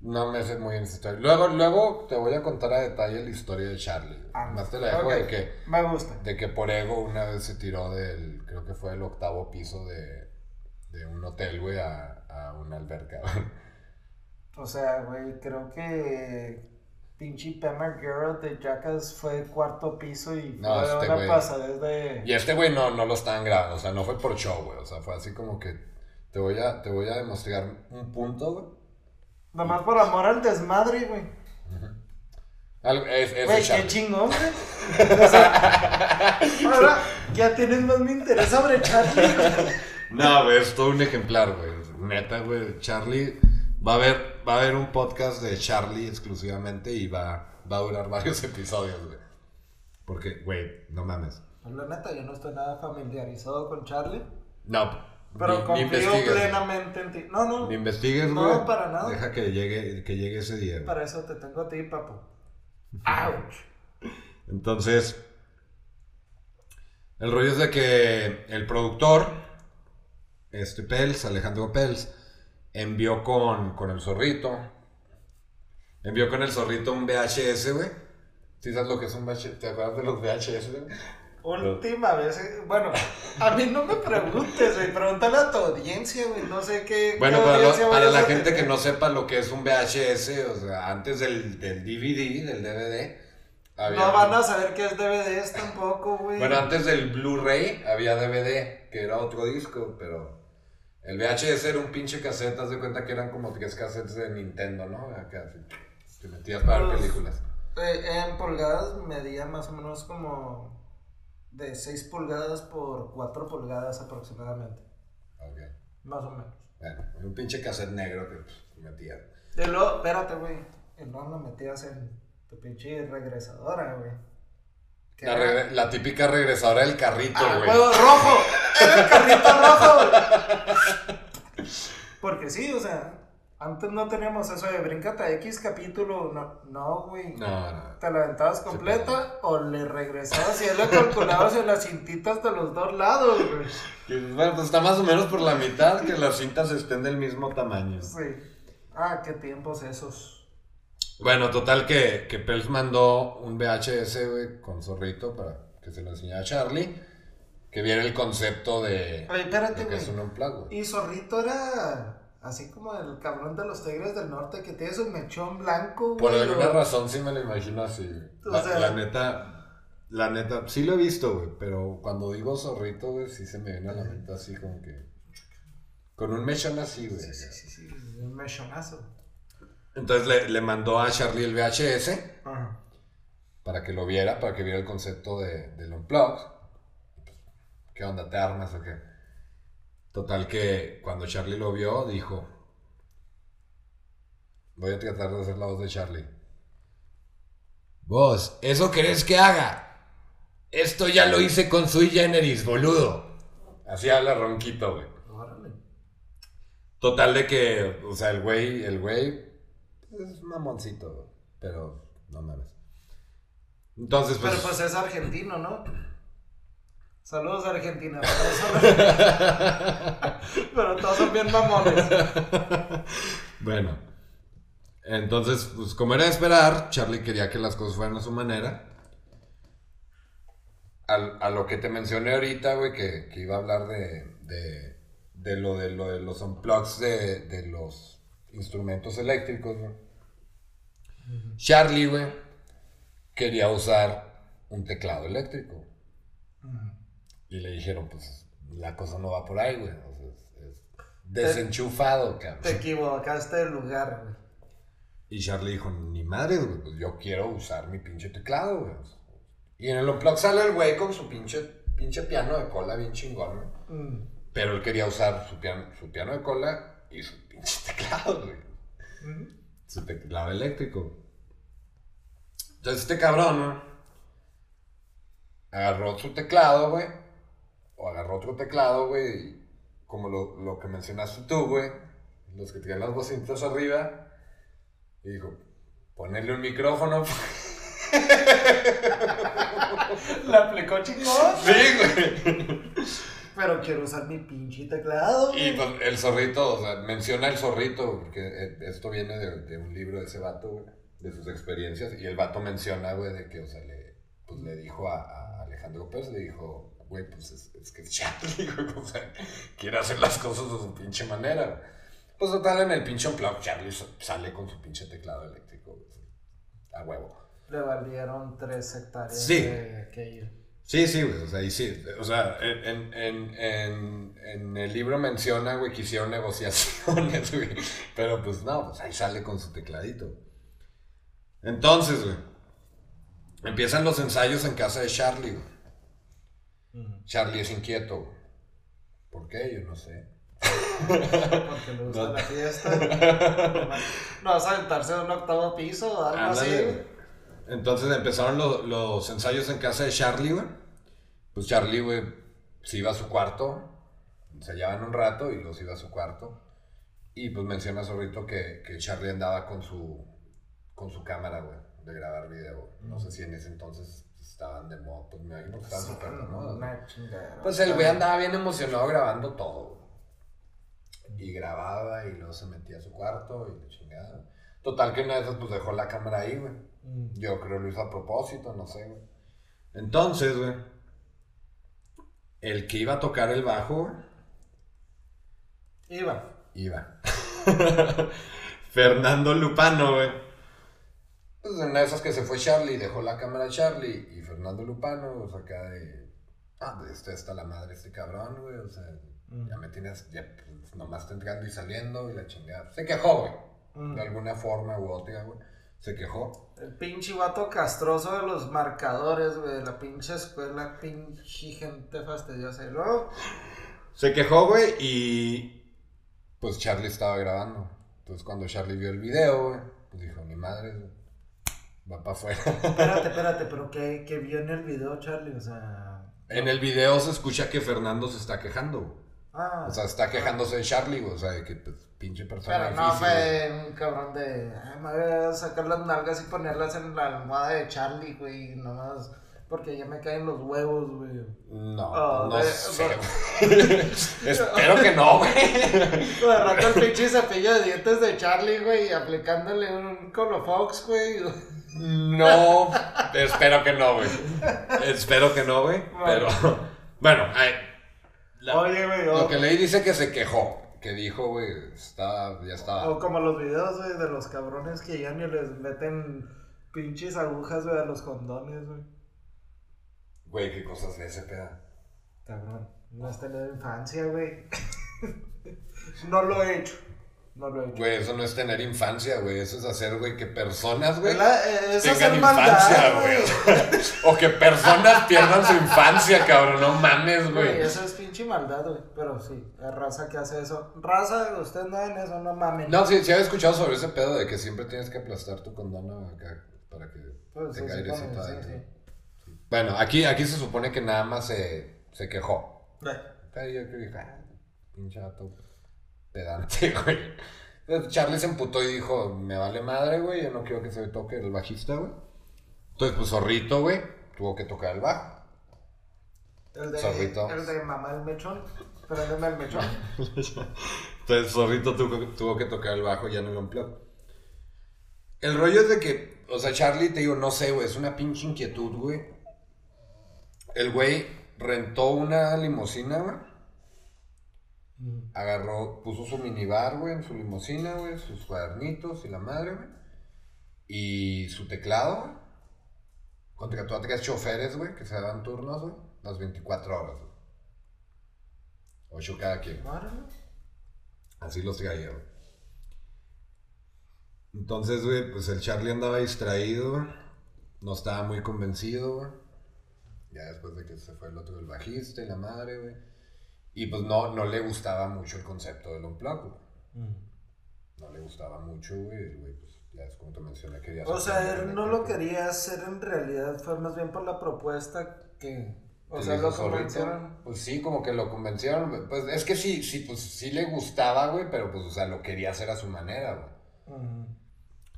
No me sé muy bien esa historia. Luego, luego te voy a contar a detalle la historia de Charlie. Ah, Más te la dejo de que, Me gusta. de que por ego una vez se tiró del, creo que fue el octavo piso de, de un hotel, güey, a, a una alberca. O sea, güey, creo que pinche Pamela Garrett de Jackass fue cuarto piso y No, fue este una güey- pasadez de... Y este güey no, no lo estaban grabando, o sea, no fue por show, güey. O sea, fue así como que te voy a, te voy a demostrar un punto, güey. Nomás por amor al desmadre, güey. Es, es Güey, qué chingón, güey. O sea, ahora ya tienes más mi interés sobre Charlie, güey. No, güey, es todo un ejemplar, güey. Neta, güey. Charlie. Va a haber, va a haber un podcast de Charlie exclusivamente y va, va a durar varios episodios, güey. Porque, güey, no mames. La neta, yo no estoy nada familiarizado con Charlie. No. Pero confío plenamente en ti. No, no. Ni investigues, No, güey. para nada. Deja que llegue, que llegue ese día. Para eso te tengo a ti, papo. ¡Auch! Entonces, el rollo es de que el productor, este Pels, Alejandro Pels, envió con, con el zorrito, envió con el zorrito un VHS, güey. ¿Sí sabes lo que es un VHS? ¿Te acuerdas de los VHS, güey? Última vez, eh, bueno, a mí no me preguntes, güey, pregúntale a tu audiencia, güey, no sé qué. Bueno, qué para, lo- la gente que no sepa lo que es un VHS, o sea, antes del, del DVD, del DVD, había... No van a saber qué es DVDs tampoco, güey. Bueno, antes del Blu-ray había DVD, que era otro disco, pero el VHS era un pinche cassette, haz de cuenta que eran como tres cassettes de Nintendo, ¿no? Acá, así, te metías para ver películas. Eh, en pulgadas medía más o menos como de 6 pulgadas por 4 pulgadas aproximadamente. Ok. Más o menos. Bueno, un pinche cassette negro que pues, metías. Y luego, espérate, güey. Y luego lo metías en tu pinche regresadora, güey. La, típica regresadora del carrito, ¡Ah, güey. huevo rojo! ¡Era el carrito rojo! Porque sí, o sea, antes no teníamos eso de brincata X capítulo. No, no, güey. No, no. ¿Te la aventabas completa o le regresabas y ya le calculabas en las cintitas de los dos lados, güey? Que, Bueno, pues está más o menos por la mitad que las cintas estén del mismo tamaño. Sí. Ah, qué tiempos esos. Bueno, total que, que Pels mandó un VHS, güey, con zorrito para que se lo enseñara a Charlie. Que viera el concepto de, Oye, espérate, de que güey. es un unplug, güey. Y Zorrito era así como el cabrón de los Tigres del Norte que tiene su mechón blanco, Por güey, alguna o- razón sí me lo imagino así. O La, sea- la neta, la neta, sí lo he visto, güey, pero cuando digo zorrito, güey, sí se me viene a la mente así como que... Con un mechón así, güey. Sí, sí, sí, sí, un mechonazo. Entonces le, le mandó a Charlie el VHS Ajá. para que lo viera, para que viera el concepto de, del unplug. ¿Qué onda, te armas o qué? Total que cuando Charlie lo vio, dijo... Voy a tratar de hacer la voz de Charlie. Vos, ¿eso querés que haga? Esto ya lo hice con Sui Generis, boludo. Así habla ronquito, güey. Total de que, o sea, el güey, el güey es mamoncito, pero no mames. Entonces, pues, Pero pues es argentino, ¿no? Saludos a Argentina. Pero todos son bien mamones. bueno. Entonces, pues como era de esperar, Charlie quería que las cosas fueran a su manera. Al- a lo que te mencioné ahorita, güey, que, que iba a hablar de, de, de lo, de lo de los unplugs de, de los instrumentos eléctricos, güey. Charlie, güey, quería usar un teclado eléctrico. Y le dijeron, pues, la cosa no va por ahí, güey. O sea, es, es desenchufado, cabrón. Te equivocaste de lugar, güey. Y Charlie dijo, ni madre, güey, pues yo quiero usar mi pinche teclado, güey. Y en el unplug sale el güey con su pinche, pinche piano de cola bien chingón, güey. Mm. Pero él quería usar su piano, su piano de cola y su pinche teclado, güey. Su teclado eléctrico. Entonces este cabrón, ¿no? Agarró su teclado, güey. O agarró otro teclado, güey. y Como lo, lo que mencionaste tú, güey. Los que tienen las bocinas arriba. Y dijo, ponerle un micrófono. La aplicó chingón. sí, güey. Pero quiero usar mi pinche teclado. Y pues el zorrito, o sea, menciona el zorrito, porque eh, esto viene de, de un libro de ese vato, güey, de sus experiencias. Y el vato menciona, güey, de que, o sea, le, pues, le dijo a, a Alejandro Pérez, le dijo, güey, pues es, es que es Charlie, güey, o sea, quiere hacer las cosas de su pinche manera. güey. Pues total, en el pinche unplug, Charlie sa- sale con su pinche teclado eléctrico, güey, a huevo. Le valieron tres hectáreas Sí. de aquello. Sí, sí, güey, o sea, y sí, o sea, en, en, en, en, el libro menciona, güey, que hicieron negociaciones, güey, pero pues no, pues ahí sale con su tecladito. Entonces, güey, empiezan los ensayos en casa de Charlie, güey. Charlie es inquieto, güey. ¿Por qué? Yo no sé. Porque le gusta No. la fiesta. No vas a aventarse de un octavo piso o algo así. Ándale, güey. güey. Entonces empezaron lo- los ensayos en casa de Charlie, güey. Pues Charlie, güey, se iba a su cuarto, se hallaban un rato y los iba a su cuarto. Y pues menciona Zorrito que, que Charlie andaba con su, con su cámara, güey, de grabar video. No sé si en ese entonces estaban de moda, pues me imagino que estaban súper de moda. güey. Una chingadera. Pues el güey andaba bien emocionado grabando todo. güey. Y grababa y luego se metía a su cuarto y la chingada. Total que una de esas pues dejó la cámara ahí, güey. Mm. Yo creo lo hizo a propósito, no sé, güey. Entonces, güey. El que iba a tocar el bajo, Iba. iba. Fernando Lupano, güey. Pues en una de esas que se fue Charlie, dejó la cámara a Charlie y Fernando Lupano, pues acá de. Ah, pues este está la madre este cabrón, güey. O sea, Mm. ya me tienes. Ya, pues, nomás está entrando y saliendo y la chingada. Se quejó, güey. Mm. De alguna forma u otra, güey. Se quejó. El pinche vato castroso de los marcadores, güey. La pinche escuela, pinche gente fastidiosa. Y luego, Se quejó, güey, y. Pues Charlie estaba grabando. Entonces cuando Charlie vio el video, güey, pues dijo: Mi madre, güey, va para afuera. espérate, espérate, pero ¿qué, qué vio en el video, Charlie? O sea. en el video se escucha que Fernando se está quejando, güey. Ah. O sea, está quejándose de Charlie, güey. O sea, de que, pues, pinche persona Pero no fue un cabrón de. Ay, me voy a sacar las nalgas y ponerlas en la almohada de Charlie, güey. Nomás Porque ya me caen los huevos, güey. No, Ah, no de- sé. Espero que no, güey. Me arranca el pinche cepillo de dientes de Charlie, güey, y aplicándole un Colofox, güey. No, espero que no, güey. Espero que no, güey. Pero, bueno, ay, la- Oye, güey, lo que leí dice que se quejó. Que dijo, güey, está, ya estaba. o como los videos, güey, de los cabrones que ya ni les meten pinches agujas, güey, a los condones, güey. Güey, qué cosas de ese peda. Cabrón, no has tenido infancia, güey. no lo he hecho. No lo he hecho. Güey, eso no es tener infancia, güey. Eso es hacer, güey, que personas, güey, Es la- eh, tengan hacer maldad, infancia, güey. O que personas pierdan su infancia, cabrón. No mames, Güey, güey. eso es pinche maldad, güey. Pero sí, es raza que hace eso. Raza, ustedes no en eso, no mamen. No, sí, sí había escuchado sobre ese pedo de que siempre tienes que aplastar tu condona acá para que Pues, tenga supone, airecito sí, adentro. sí. Bueno, aquí, aquí se supone que nada más se, se quejó. Güey, Pero yo creo que vato pedante, güey. Entonces Charlie se emputó y dijo, me vale madre, güey, yo no quiero que se toque el bajista, güey. Entonces, pues Zorrito, güey, tuvo que tocar el bajo. El de, Zorrito. el de mamá el mechón. Préndeme el mechón. Entonces Zorrito tuvo, tuvo que tocar el bajo ya en el unplug. El rollo es de que, o sea, Charlie, te digo, no sé, güey, es una pinche inquietud, güey. El güey rentó una limusina, güey. Agarró, puso su minibar, güey, en su limusina, güey, sus cuadernitos y la madre, güey. Y su teclado, güey. Contrató a tres choferes, güey, que se daban turnos, güey, las 24 horas, güey. Ocho cada quien. Así los traía, güey. Entonces, güey, pues el Charlie andaba distraído, güey. No estaba muy convencido, güey. Ya después de que se fue el otro, el bajista y la madre, güey. Y pues no, no le gustaba mucho el concepto del unplug, güey. No le gustaba mucho, güey. El güey, pues ya es como te mencioné, quería O sea, él no lo quería hacer en realidad, fue más bien por la propuesta que. O Que sea, lo convencieron. Pues sí, como que lo convencieron. güey. Pues es que sí, sí, pues sí le gustaba, güey, pero pues, o sea, lo quería hacer a su manera, güey. Ujú.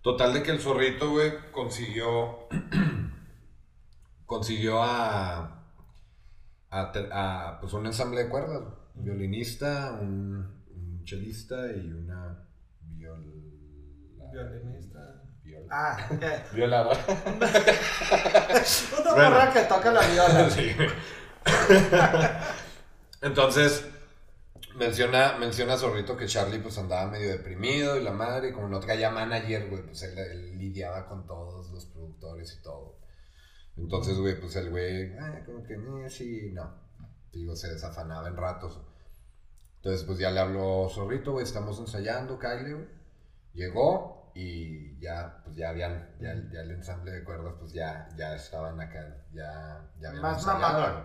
Total de que el zorrito, güey, consiguió. consiguió a. a, pues un ensamble de cuerdas. Un violinista, un, un chelista y una. Viol, Violinista. Viola. Ah, ok. Violador. Una Bueno. morra que toca la viola. Sí. Entonces, menciona, menciona Zorrito que Charlie pues andaba medio deprimido y la madre, y como no traía manager, güey, pues él, él lidiaba con todos los productores y todo. Entonces, güey, pues el güey, ah, como que, eh, sí, no. Digo, se desafanaba en ratos. Entonces, pues ya le habló Zorrito, güey, estamos ensayando, Kyle, güey. Llegó y ya, pues ya habían, ya, ya el ensamble de cuerdas, pues ya, ya estaban acá, ya, ya habían Más ensayado,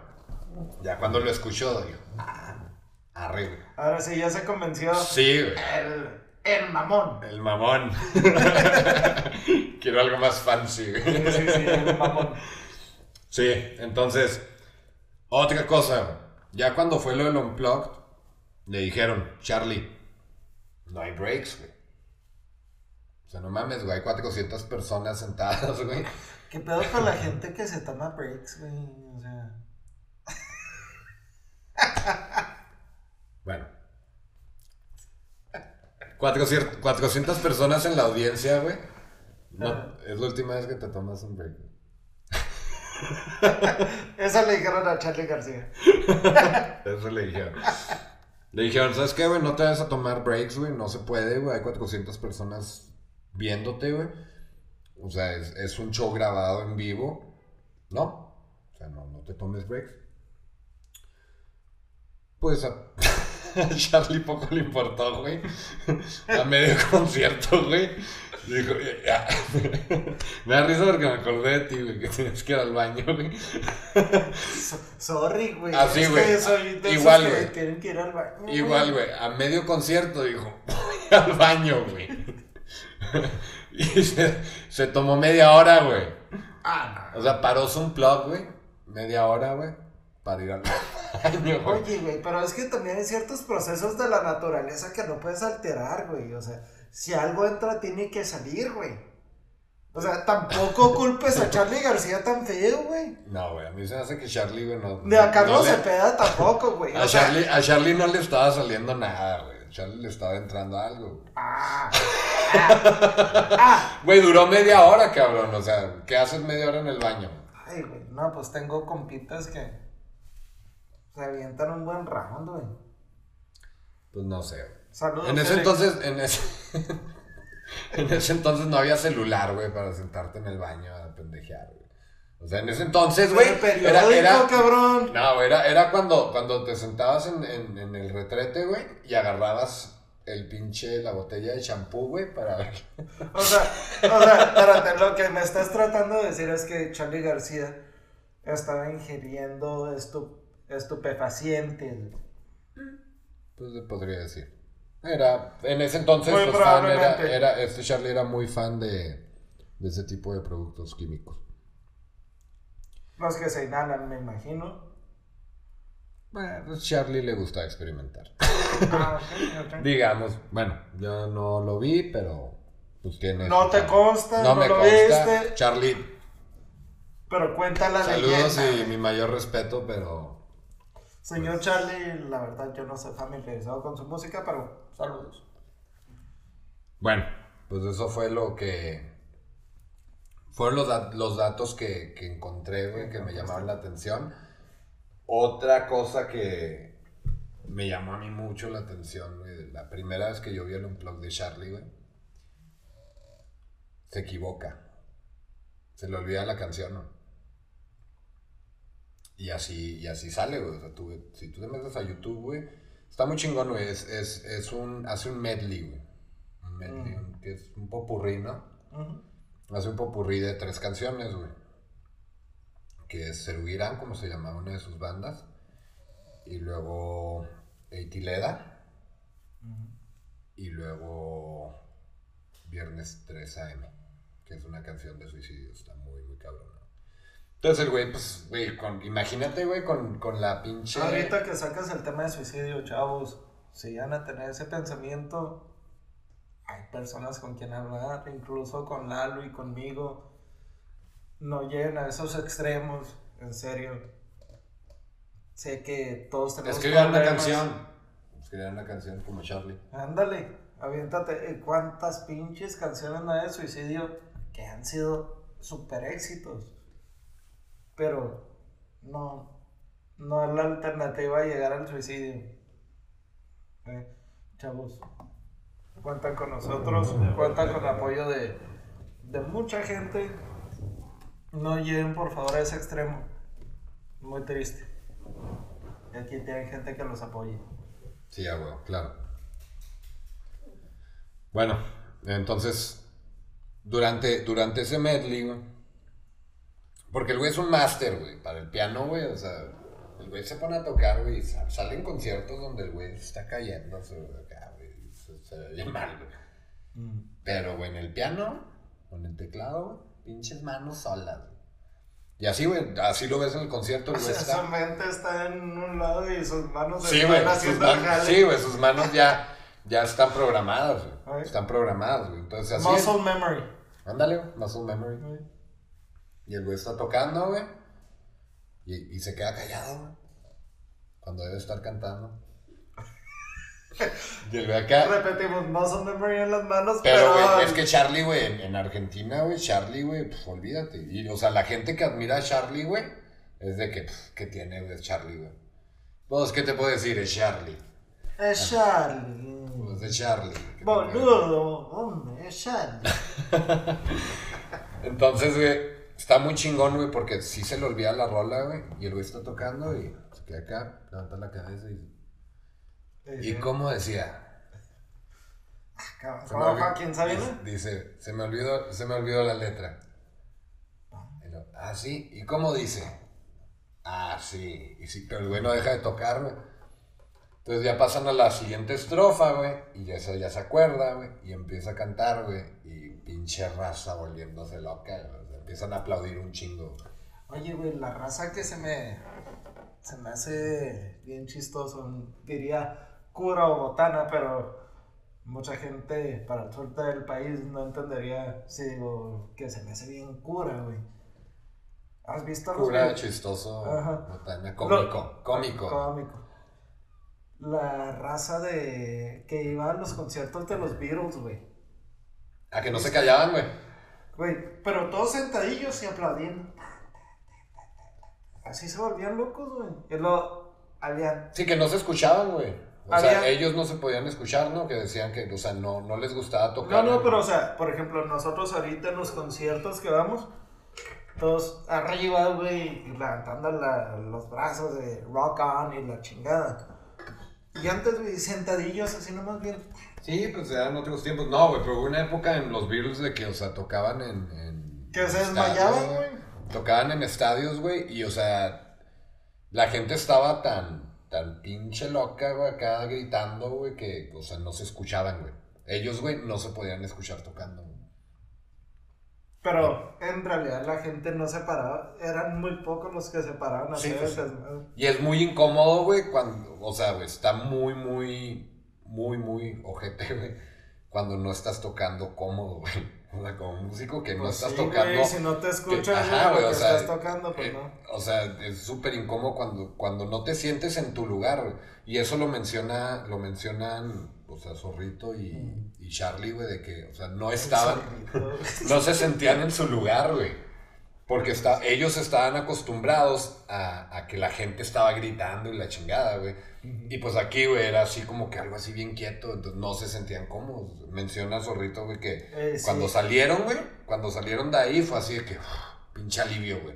güey. Ya cuando lo escuchó, dijo, ah, güey. Ahora sí, ya se convenció. Sí, güey. El, el mamón. El mamón. Quiero algo más fancy, güey. Sí, sí, sí. Sí, entonces, otra cosa, ya cuando fue lo del Unplugged, le dijeron, Charlie, no hay breaks, güey. O sea, no mames, güey, hay 400 personas sentadas, güey. ¿Qué pedo con la gente que se toma breaks, güey? O sea. Bueno. 400, 400 personas en la audiencia, güey. No, es la última vez que te tomas un break. Eso le dijeron a Charlie García. Eso le dijeron. Le dijeron, ¿sabes qué, güey? No te vas a tomar breaks, güey. No se puede, güey. Hay 400 personas viéndote, güey. O sea, es, es un show grabado en vivo. ¿No? O sea, no, no te tomes breaks. Pues a Charlie poco le importó, güey. A medio concierto, güey. Dijo, ya. Me da risa porque me acordé de ti, güey, que tienes que ir al baño, güey. So- sorry, güey. Así, güey. Igual, güey. Tienen que ir al baño. Igual, güey, a medio concierto dijo, voy al baño, güey. Y se, se tomó media hora, güey. Ah, O sea, paró su plug, güey. Media hora, güey. Para ir al baño, no. güey. Oye, güey, pero es que también hay ciertos procesos de la naturaleza que no puedes alterar, güey. O sea, si algo entra, tiene que salir, güey. O sea, tampoco culpes a Charlie García tan feo, güey. No, güey, a mí se me hace que Charlie, güey, no. Ni a no Carlos le- Cepeda tampoco, güey. A sea, Charlie, a Charlie no le estaba saliendo nada, güey. A Charlie le estaba entrando algo. Ah, ah, ah. Güey, duró media hora, cabrón. O sea, ¿qué haces media hora en el baño? Ay, güey, no, pues tengo compitas que se avientan un buen round, güey. Pues no sé. Saludos. En ese Eric. entonces, en ese, en ese entonces no había celular, güey, para sentarte en el baño a pendejear, güey. O sea, en ese entonces, güey, era, era, cabrón. no, era, era cuando, cuando te sentabas en, en, en el retrete, güey, y agarrabas el pinche, la botella de champú, güey, para ver. O sea, o sea, espérate, lo que me estás tratando de decir es que Charlie García estaba ingiriendo estu estupefacientes. Pues se podría decir. Era, en ese entonces, Muy pues, fan era, probablemente. era, este Charlie era muy fan de, de ese tipo de productos químicos. Los que se inhalan, me imagino. Bueno, pues Charlie le gusta experimentar. Ah. Digamos, bueno, yo no lo vi, pero pues tiene. No te consta, no no me lo consta. viste. Charlie, Pero cuenta la saludos leyenda. y mi mayor respeto, pero Señor Charlie, la verdad yo no soy familiarizado con su música, pero saludos. bueno, pues eso fue lo que. Fueron los, los datos que, que encontré, güey, que me llamaron la atención. Otra cosa que me llamó a mí mucho la atención, güey, la primera vez que yo vi el unplug de Charlie, güey, se equivoca. Se le olvida la canción, ¿no? Y así, y así sale, güey. O sea, tú, si tú te metes a YouTube, güey, está muy chingón, güey. Es, es, es un, hace un medley, güey. Un medley, un- que es un popurrí, ¿no? Hace un popurrí de tres canciones, güey. Que es Serugirán, como se llamaba una de sus bandas. Y luego Eitileda. Y luego Viernes 3 AM. Que es una canción de suicidio. Está muy, muy cabrón. Entonces el güey, pues, güey, con, imagínate, güey, con, con la pinche... Ahorita que sacas el tema de suicidio, chavos, si van a tener ese pensamiento, hay personas con quien hablar, incluso con Lalo y conmigo. No lleguen a esos extremos, en serio. Sé que todos tenemos Escribieron una canción. Escribieron una canción como Charlie. Ándale, aviéntate. ¿Cuántas pinches canciones no hay de suicidio que han sido super éxitos? Pero no, no es la alternativa a llegar al suicidio. Eh, chavos, cuentan con nosotros, cuentan con el apoyo de, de mucha gente. No lleguen por favor a ese extremo. Muy triste. Y aquí tienen gente que los apoye. Sí, ya, güey, claro. Bueno, entonces, durante, durante ese medley, porque el güey es un máster, güey, para el piano, güey, o sea, el güey se pone a tocar, güey, y sa- salen conciertos donde el güey está cayendo, se, güey, se, se ve bien mal, güey. Pero, güey, en el piano, con el teclado, güey, pinches manos solas, güey. Y así, güey, así lo ves en el concierto, el O güey sea, está... su mente está en un lado y sus manos Sí, están güey, sus, haciendo el man- jale. sí, güey, sus manos ya, ya están programadas, güey. Ay. Están programadas, güey. Entonces así Muscle es. memory. Ándale, güey, muscle memory. Y el güey está tocando, güey. Y, y se queda callado, güey. Cuando debe estar cantando. y el güey acá. Repetimos, muscle memory en las manos, Pero, pero... güey, es que Charlie, güey, en, en Argentina, güey, Charlie, güey, pues olvídate. Y, o sea, la gente que admira a Charlie, güey, es de que, pff, ¿qué tiene, güey, Charlie, güey? Vos, ¿qué te puedo decir? Es Charlie. Es Charlie. Pues es Charlie. Boludo, hombre, es Charlie. Entonces, güey, está muy chingón, güey, porque sí se le olvida la rola, güey. Y el güey está tocando y se queda acá, levanta la cabeza y. ¿Y cómo decía? Se me ¿Cómo olvidó- Joaquín Sabina? Dice, se me olvidó, se me olvidó la letra. Ah, sí. ¿Y cómo dice? Ah, sí. Y sí, pero el güey no deja de tocar, güey. Entonces ya pasan a la siguiente estrofa, güey. Y ya se, ya se acuerda, güey. Y empieza a cantar, güey. Y pinche raza volviéndose loca, güey. Empiezan a aplaudir un chingo. Oye, güey, la raza que se me... Se me hace bien chistoso. Diría cura o botana, pero... mucha gente para el suerte del país no entendería si digo que se me hace bien cura, güey. ¿Has visto los Cura, videos? chistoso, Ajá. botana, cómico, Lo- cómico. Cómico. La raza de que iba a los conciertos de los Beatles, güey. A que no se callaban, güey. Güey, pero todos sentadillos y aplaudiendo. Así se volvían locos, güey. Y lo habían. Sí, que no se escuchaban, güey. O Había- sea, ellos no se podían escuchar, ¿no? Que decían que, o sea, no, no les gustaba No, tocar. no, pero o sea, por ejemplo, nosotros ahorita en los conciertos que vamos, todos arriba, güey, y levantando la- los brazos de rock on y la chingada. Y antes, güey, sentadillos así nomás bien. Sí, pues eran otros tiempos. No, güey, pero hubo una época en los Beatles de que, o sea, tocaban en... en Que se desmayaban, güey. Tocaban en estadios, güey, y, o sea, la gente estaba tan, tan pinche loca, güey, acá gritando, güey, que, o sea, no se escuchaban, güey. Ellos, güey, no se podían escuchar tocando, güey. Pero en realidad la gente no se paraba, eran muy pocos los que se paraban a Sí, hacer pues. Y es muy incómodo, güey, cuando, o sea, güey, está muy, muy, muy, muy ojete, güey, cuando no estás tocando cómodo, güey. O sea, como músico que no Pues estás sí, tocando. güey, si no te escuchas ajá, lo güey, que o sea, estás tocando, pues eh, no. O sea, es súper incómodo cuando, cuando no te sientes en tu lugar, güey. Y eso lo menciona, lo mencionan, o sea, Zorrito y, Mm. y Charlie, güey, de que, o sea, no estaban, no se sentían en su lugar, güey. Porque está, ellos estaban acostumbrados a, a que la gente estaba gritando y la chingada, güey. Y pues aquí, güey, era así como que algo así bien quieto, entonces no se sentían cómodos. Menciona Zorrito, güey, que Eh, sí. cuando salieron, güey, cuando salieron de ahí fue así de que, uf, pinche alivio, güey.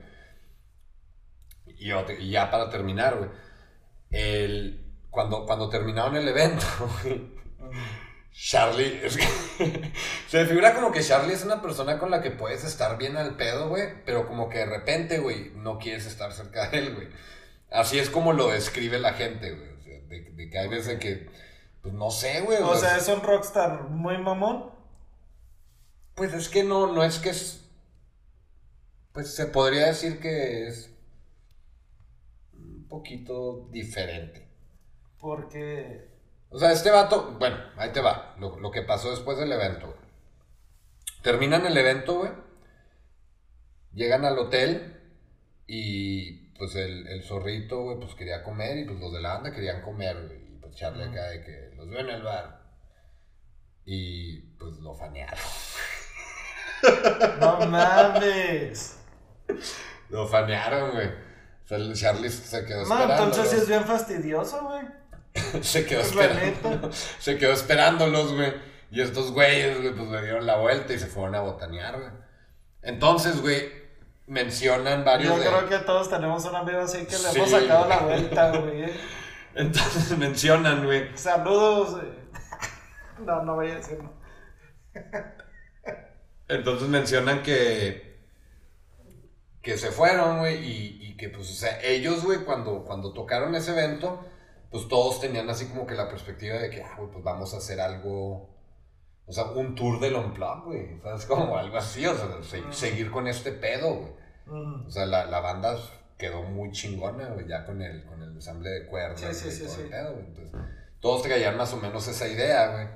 Y, ya para terminar, güey, el, cuando, cuando terminaron el evento, güey, Charlie, es que se me figura como que Charlie es una persona con la que puedes estar bien al pedo, güey, pero como que de repente, güey, no quieres estar cerca de él, güey. Así es como lo describe la gente, güey. O sea, de, de que hay veces que, pues no sé, güey. O sea, es un rockstar muy mamón. Pues es que no, no es que es. Pues se podría decir que es un poquito diferente. Porque. O sea, este vato, bueno, ahí te va, lo, lo que pasó después del evento. güey. Terminan el evento, güey. Llegan al hotel y pues el, el zorrito, güey, pues quería comer y pues los de la banda querían comer, güey. Y pues Charlie acá de que los veo en el bar. Y pues lo fanearon. ¡No mames! Lo fanearon, güey. O sea, el Charlie se quedó No, esperando. entonces sí es bien fastidioso, güey. Se quedó esperando. Se quedó esperándolos, güey. Y estos güeyes, güey, pues le dieron la vuelta y se fueron a botanear, güey. Entonces, güey, mencionan varios Yo de... creo que todos tenemos un amigo así que le Sí, hemos sacado la vuelta, güey. Entonces mencionan, güey. Saludos. güey. No, no voy a decir no. Entonces mencionan que... Que se fueron, güey, y, y que, pues, o sea, ellos, güey, cuando, cuando tocaron ese evento, pues todos tenían así como que la perspectiva de que, ah, güey, pues vamos a hacer algo... O sea, un tour del Unplugged, güey. ¿Sabes? Como algo así, o sea, se- seguir con este pedo, güey. Mm. O sea, la, la banda quedó muy chingona, güey, ya con el, con el ensamble de cuerdas Sí, sí, y sí, todo el pedo, güey. Entonces, todos traían más o menos esa idea, güey.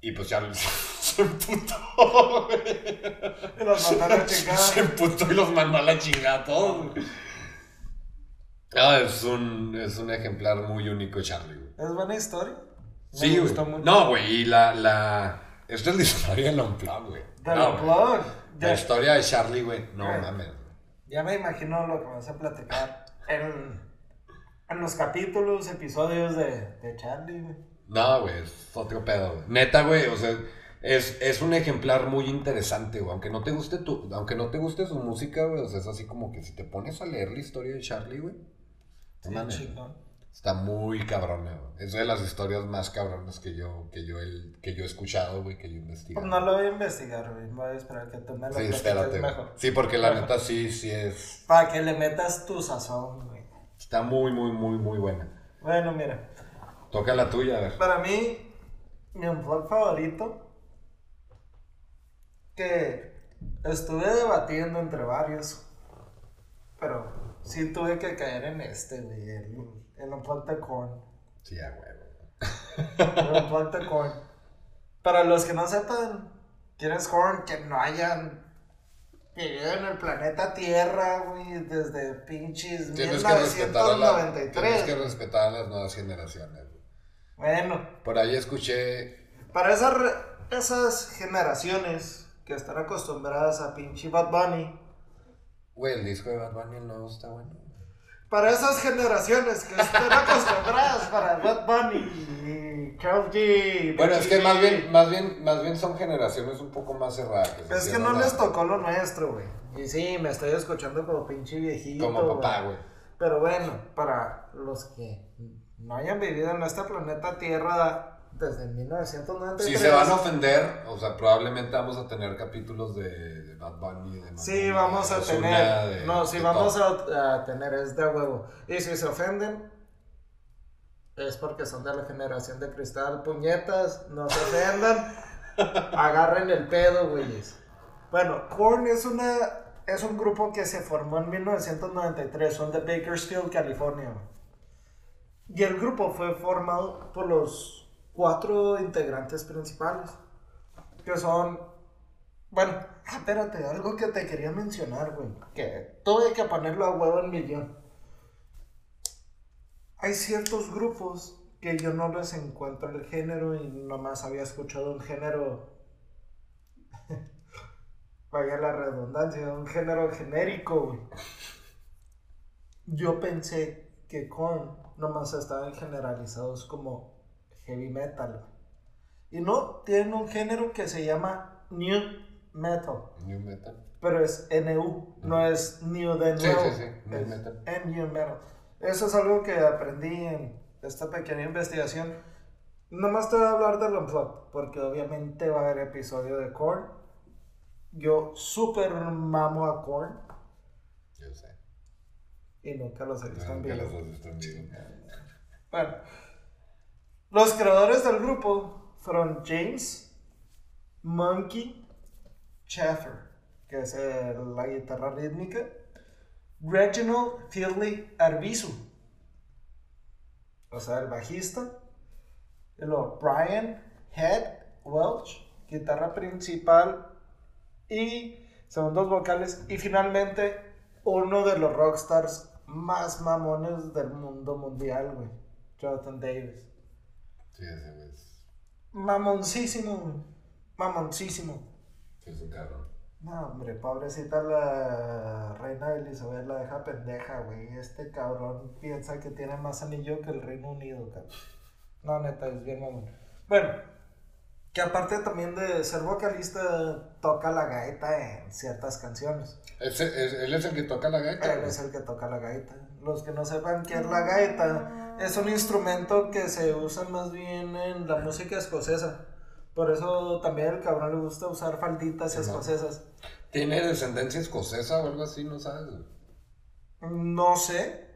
Y pues ya se emputó, güey. Y los mandaron a chingar. Se emputó y los mandó a la chingada a todos, güey. Ah, es un, es un ejemplar muy único, Charlie, güey. Es buena historia. Me Sí, güey. gustó mucho. No, güey, y la, la... Esta es la historia del Unplugged, güey. Del No, güey. Unplugged. La historia de Charlie, güey. No Güey. mames, güey. Ya me imagino lo que vas a platicar en, en los capítulos, episodios de, de Charlie, güey. No, güey, es otro pedo, güey. Neta, güey, o sea, es, es un ejemplar muy interesante, güey. Aunque no te guste tu, aunque no te guste su música, güey, o sea, es así como que si te pones a leer la historia de Charlie, güey, Sí, mames, chingón. está muy cabrona, güey. Es de las historias más cabronas que yo, que yo, el, que yo he escuchado, güey, que yo he investigado. Pues no lo voy a investigar, güey. Voy a esperar que tú me lo Sí, espérate, mejor. Sí, porque la neta sí, sí es, Para que le metas tu sazón, güey. está muy, muy, muy, muy buena. Bueno, mira. Toca la tuya, a ver. Para mí, mi unplug favorito, que estuve debatiendo entre varios, pero sí tuve que caer en este, güey, el, el unplug de corn. Sí, a huevo. El unplug de corn. Para los que no sepan quién es Korn, que no hayan vivido en el planeta Tierra, güey, desde pinches Tienes que, respetar a la- 1993. tienes que respetar a las nuevas generaciones. güey. Bueno, Por ahí escuché. para esas, esas generaciones que están acostumbradas a pinche Bad Bunny, Güey, el disco de Bad Bunny nuevo está bueno. para esas generaciones que están acostumbradas para Bad Bunny y G. Bueno, es que más bien, más bien, más bien son generaciones un poco más cerradas. Es que no la- les tocó lo nuestro, güey. Y sí, me estoy escuchando como pinche viejito. Como papá, güey. Pero bueno, para los que no hayan vivido en este planeta Tierra desde 1993. Si se van a ofender, o sea, probablemente vamos a tener capítulos de, de Bad Bunny, de Sí, vamos de a tener. de- no, sí, vamos a tener, es de huevo. Y si se ofenden, es porque son de la generación de cristal. Puñetas, no se ofendan. agarren el pedo, güeyes. Bueno, Korn es una. Es un grupo que se formó en 1993, son de Bakersfield, California. Y el grupo fue formado por los cuatro integrantes principales, que son bueno, espérate, algo que te quería mencionar, güey. Que tuve que ponerlo a huevo en millón. Hay ciertos grupos que yo no les encuentro el género y nomás había escuchado un género. Vaya la redundancia, un género genérico, güey. Yo pensé que Korn nomás estaban generalizados como heavy metal. Y no, tienen un género que se llama New Metal. New Metal. Pero es NU, no es New de Sí, nuevo. sí, sí, New es Metal. NU Metal. Eso es algo que aprendí en esta pequeña investigación. Nomás te voy a hablar del Unplugged, porque obviamente va a haber episodio de Korn. Yo súper mamo a Korn Yo sé. y nunca los he visto en vivo. los dos están vivos. Bueno, los creadores del grupo fueron James Monkey Schaffer, que es el- la guitarra rítmica, Reginald Fieldley Arbizu, o sea, el bajista, y luego Brian Head Welch, guitarra principal y segundos vocales, y finalmente uno de los rockstars más mamones del mundo mundial, Jonathan Davis. Sí, ese güey es, Mamoncísimo, mamoncísimo. sí es un cabrón. No, hombre, pobrecita la reina Elizabeth la deja pendeja, güey. Este cabrón piensa que tiene más anillo que el Reino Unido, cabrón. No, neta, es bien mamón. Bueno, que aparte también de ser vocalista, toca la gaita en ciertas canciones. Es- él es el que toca la gaita. Él güey. es el que toca la gaita. Los que no sepan qué es la gaita, es un instrumento que se usa más bien en la música escocesa. Por eso también al cabrón le gusta usar falditas escocesas. ¿Tiene descendencia escocesa o algo así? ¿No sabes? No sé.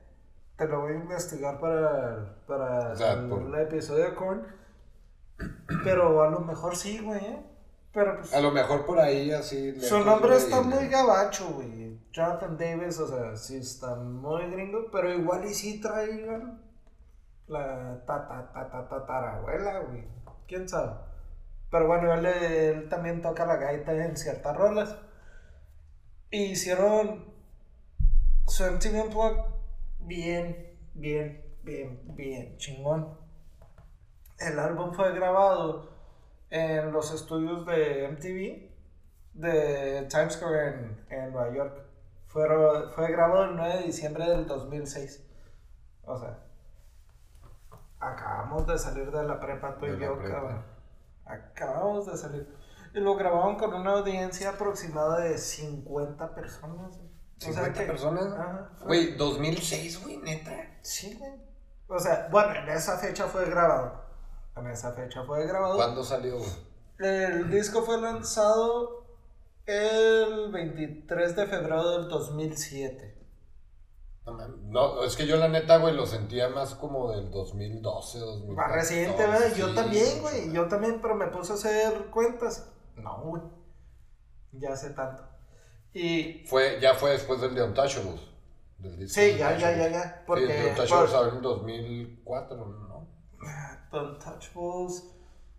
Te lo voy a investigar para, para O sea, el, por- el episodio de Korn. Pero a lo mejor sí, güey. ¿eh? Pero pues. A lo mejor por ahí así. Su nombre está muy gabacho, güey. Jonathan Davis, o sea, sí está muy gringo, pero igual y sí traigan la ta ta ta ta ta tarabuela, güey. ¿Quién sabe? Pero bueno, él, también toca la gaita en ciertas rolas. Y hicieron su MTV Unplugged bien, bien, bien, bien chingón. El álbum fue grabado en los estudios de MTV de Times Square en, en Nueva York. Fueron- fue grabado el 9 de diciembre del 2006. O sea, acabamos de salir de la prepa tú De y yo, cabrón. Acabamos de salir. Y lo grabaron con una audiencia aproximada de 50 personas. güey. O sea 50 que- personas. Ajá, Güey, 2006, güey, neta. Sí, güey. O sea, bueno, en esa fecha fue grabado. En esa fecha fue grabado. ¿Cuándo salió, güey? El disco fue lanzado el 23 de febrero del 2007. No, es que yo la neta, güey, lo sentía más como del 2012, 2014. Más reciente, ¿verdad? Yo sí, también, güey. Yo también, pero me puse a hacer cuentas. No, güey. Ya hace tanto. Y. Fue, ya fue después del de Untouchables. Del disco Sí, ya, ya, ya, Untouchables. ya. Sí, Porque. el de Untouchables por- salió en 2004, ¿no? Untouchables.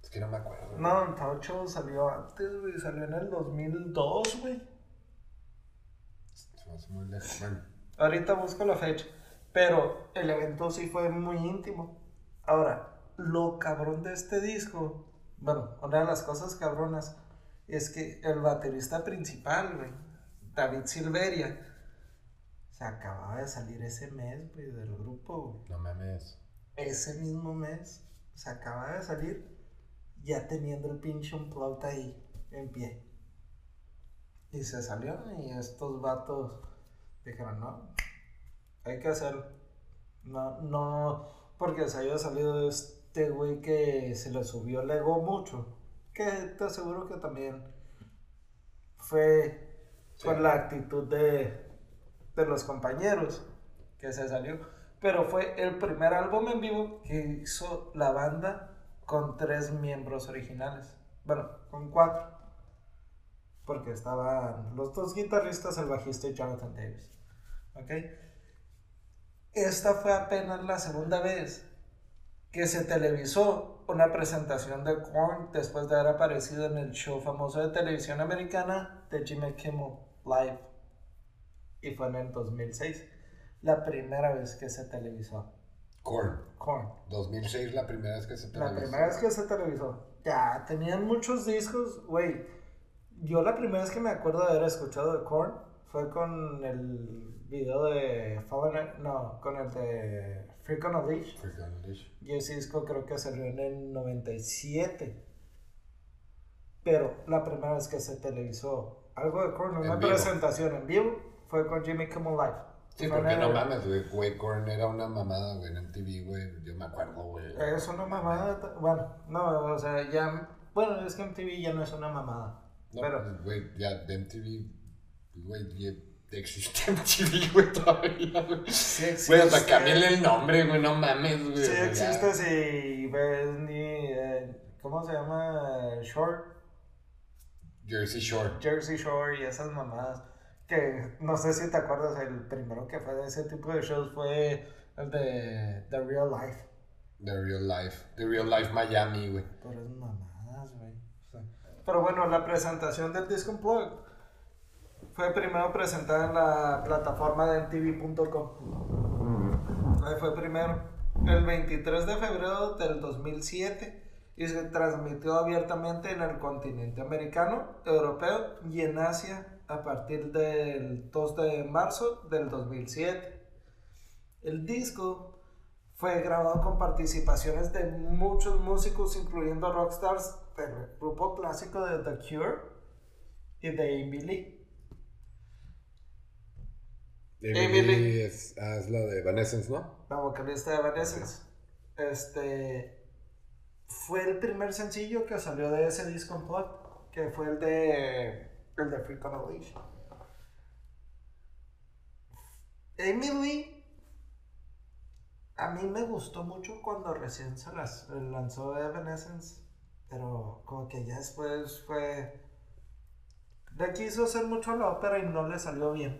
Es que no me acuerdo. No, Taucho salió antes, güey. Salió en el 2002, güey. Se me hace muy lejos. Bueno, Ahorita busco la fecha. Pero el evento sí fue muy íntimo. Ahora, lo cabrón de este disco, bueno, una de las cosas cabronas es que el baterista principal, güey, David Silveria, se acababa de salir ese mes, güey, del grupo, güey. no mames. Ese mismo mes se acaba de salir ya teniendo el pinche unplugged ahí en pie. Y se salió y estos vatos dijeron, no, hay que hacerlo. No, no, porque se haya salido este güey que se le subió el ego mucho. Que te aseguro que también fue, Sí. la actitud de, de los compañeros que se salió. Pero fue el primer álbum en vivo que hizo la banda con tres miembros originales. Bueno, con cuatro. Porque estaban los dos guitarristas, el bajista y Jonathan Davis. ¿Ok? Esta fue apenas la segunda vez que se televisó una presentación de Korn después de haber aparecido en el show famoso de televisión americana de Jimmy Kimmel Live. Y fue en el 2006. La primera vez que se televisó. Korn. Korn. 2006 la primera vez que se La televisó. primera vez que se televisó. Ya, tenían muchos discos, güey. Yo la primera vez que me acuerdo de haber escuchado de Korn fue con el video de Fallen, no, con el de Freak on a Leash. Freak on a Leash. Y ese disco creo que salió en el 97. Pero la primera vez que se televisó algo de Korn, una vivo. presentación en vivo, fue con Jimmy Kimmel Live. Sí, porque no mames, güey. Güey, Korn era una mamada, güey, en MTV, güey. Yo me acuerdo, güey. Es una mamada. Bueno, no, o sea, ya. Bueno, es que MTV ya no es una mamada. No, pero. güey, ya de MTV, güey, existe MTV, güey, todavía, güey. Sí Güey, hasta existe. cámbiale el nombre, güey, no mames, güey. Sí existe ves ni. eh, ¿Cómo se llama? Short. Jersey Shore. Jersey Shore y esas mamadas. Que no sé si te acuerdas, el primero que fue de ese tipo de shows fue el de The Real Life. The Real Life. The Real Life Miami, güey. Pero es mamadas, güey. O sea, Pero bueno, la presentación del Disco Unplugged fue primero presentada en la plataforma de MTV.com. Ahí fue primero. El 23 de febrero del 2007 y se transmitió abiertamente en el continente americano, europeo y en Asia a partir del 2 de marzo del 2007. El disco fue grabado con participaciones de muchos músicos, incluyendo rockstars del grupo clásico de The Cure y de Amy Lee. Emily Emily. es, ah, es la de Evanescence, ¿no? la vocalista de Evanescence. Este fue el primer sencillo que salió de ese disco Unplugged, que fue el de el de Freak on a Leash. Emily a mí me gustó mucho cuando recién se las lanzó Evanescence, pero como que ya después fue le quiso hacer mucho a la ópera y no le salió bien.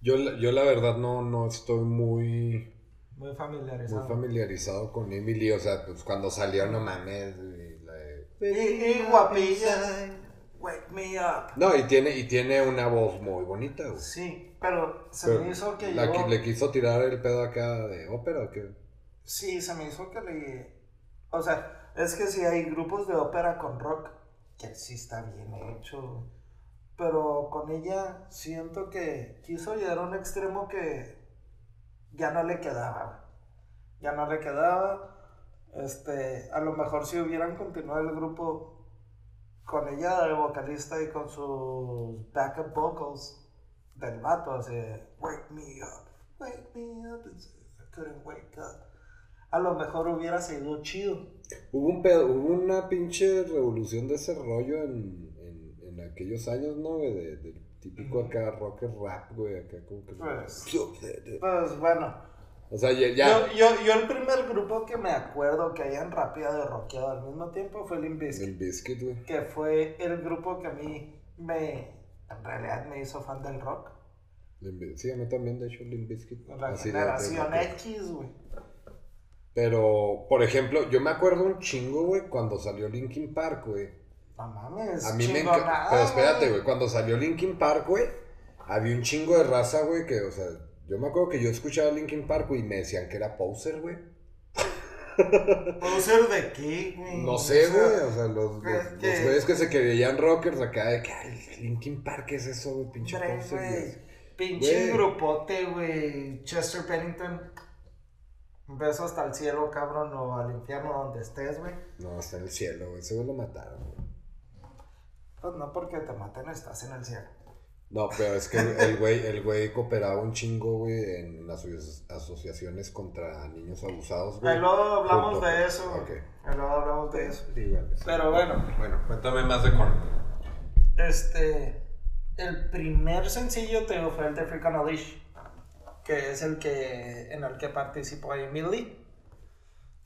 Yo, la- yo la verdad no, no estoy muy, Muy familiarizado. muy familiarizado con Emily. O sea, pues cuando salió, no mames, güey, la de- Y, y guapilla. Wake me up. No, y tiene, y tiene una voz muy bonita, güey. Sí, pero se Pero, me hizo que la qui- ¿Le quiso tirar el pedo acá de ópera o qué? Sí, se me hizo que le... O sea, es que si hay grupos de ópera con rock, que sí está bien hecho. Pero con ella siento que quiso llegar a un extremo que ya no le quedaba. Ya no le quedaba. Este, a lo mejor si hubieran continuado el grupo con ella de vocalista y con sus backup vocals del vato, así, wake me up, wake me up, I couldn't wake up. A lo mejor hubiera sido chido. Hubo un pedo, hubo una pinche revolución de ese rollo en, en, aquellos años, ¿no, güey? De, del típico acá rock rap, güey, acá como que... Pues- Pues bueno, O sea, ya... ya Yo, yo, yo el primer grupo que me acuerdo que hayan rapeado y rockeado al mismo tiempo fue Limp Bizkit. el biscuit, güey. que fue el grupo que a mí me, en realidad me hizo fan del rock. Limp Sí, a mí también, de hecho, Limp Bizkit. La Así generación de- X, güey. Pero, por ejemplo, yo me acuerdo un chingo, güey, cuando salió Linkin Park, güey. No mames, A mí me encanta. Pero espérate, güey. Cuando salió Linkin Park, güey, había un chingo de raza, güey, que, o sea, yo me acuerdo que yo escuchaba Linkin Park, güey, y me decían que era poser, güey. ¿Poser de qué, güey? No sé, güey. O sea, los, los, es que- los güeyes que se creían rockers acá de que, ay, Linkin Park, ¿qué es eso, güey? Pinche poser, güey. Pinche Güey. grupote, güey. Chester Pennington. Un beso hasta el cielo, cabrón, o al infierno donde estés, güey. No, en el cielo, güey. Ese güey lo mataron, güey. Pues no porque te maten, estás en el cielo. No, pero es que el güey, el güey cooperaba un chingo, güey, en las aso- asociaciones contra niños abusados, güey. Ahí luego hablamos Junto- de eso. Ok. Ahí luego hablamos de eso. Sí, vale. Pero bueno, Bueno, cuéntame más de Korn. este. El primer sencillo te digo, fue el de Freak on a Leash, que es el que en el que participó Amy Lee.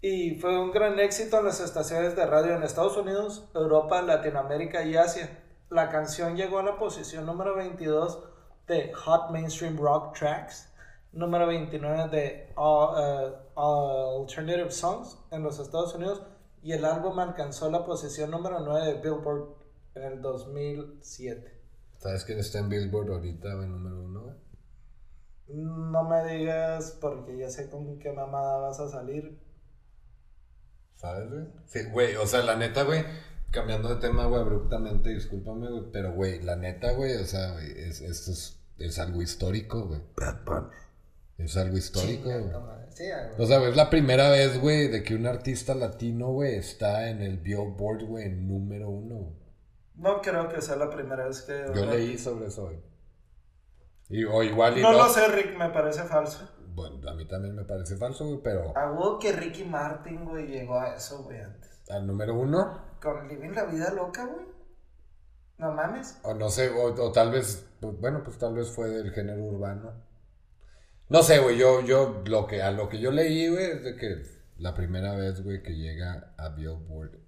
Y fue un gran éxito en las estaciones de radio en Estados Unidos, Europa, Latinoamérica y Asia. La canción llegó a la posición número 22 de Hot Mainstream Rock Tracks, número 29 de uh, Alternative Songs en los Estados Unidos y el álbum alcanzó la posición número 9 de Billboard en el 2007. ¿Sabes quién está en Billboard ahorita, güey, número uno, güey? No me digas porque ya sé con qué mamada vas a salir. ¿Sabes, güey? Sí, güey, o sea, la neta, güey, cambiando de tema, güey, abruptamente, discúlpame, güey, pero, güey, la neta, güey, o sea, güey, es, esto es, es algo histórico, güey. Es algo histórico, güey. Sí, güey. O sea, güey, es la primera vez, güey, de que un artista latino, güey, está en el Billboard, güey, en número uno. No creo que sea la primera vez que... Yo leí sobre eso, güey. Y, o igual y No lo sé, Rick, me parece falso. Bueno, a mí también me parece falso, güey, pero A huevo que Ricky Martin, güey, llegó a eso, güey, antes. al número uno, Con Living la Vida Loca, güey. No mames. o no sé, o, o tal vez, bueno, pues tal vez fue del género urbano. No sé, güey, yo, yo, lo que, a lo que yo leí, güey, es de que la primera vez, güey, que llega a Billboard.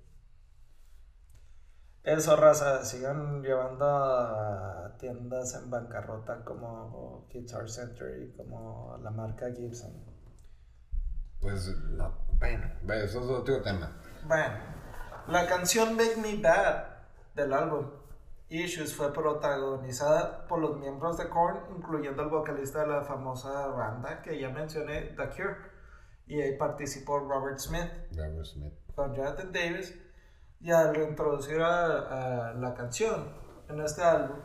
Eso, raza, sigan llevando a tiendas en bancarrota como Guitar Center y como la marca Gibson. Pues, no, bueno, eso es otro tema. Bueno, la canción Make Me Bad del álbum Issues fue protagonizada por los miembros de Korn, incluyendo el vocalista de la famosa banda que ya mencioné, The Cure. Y ahí participó Robert Smith Robert Smith. con Jonathan Davis. Y al introducir a, a la canción en este álbum,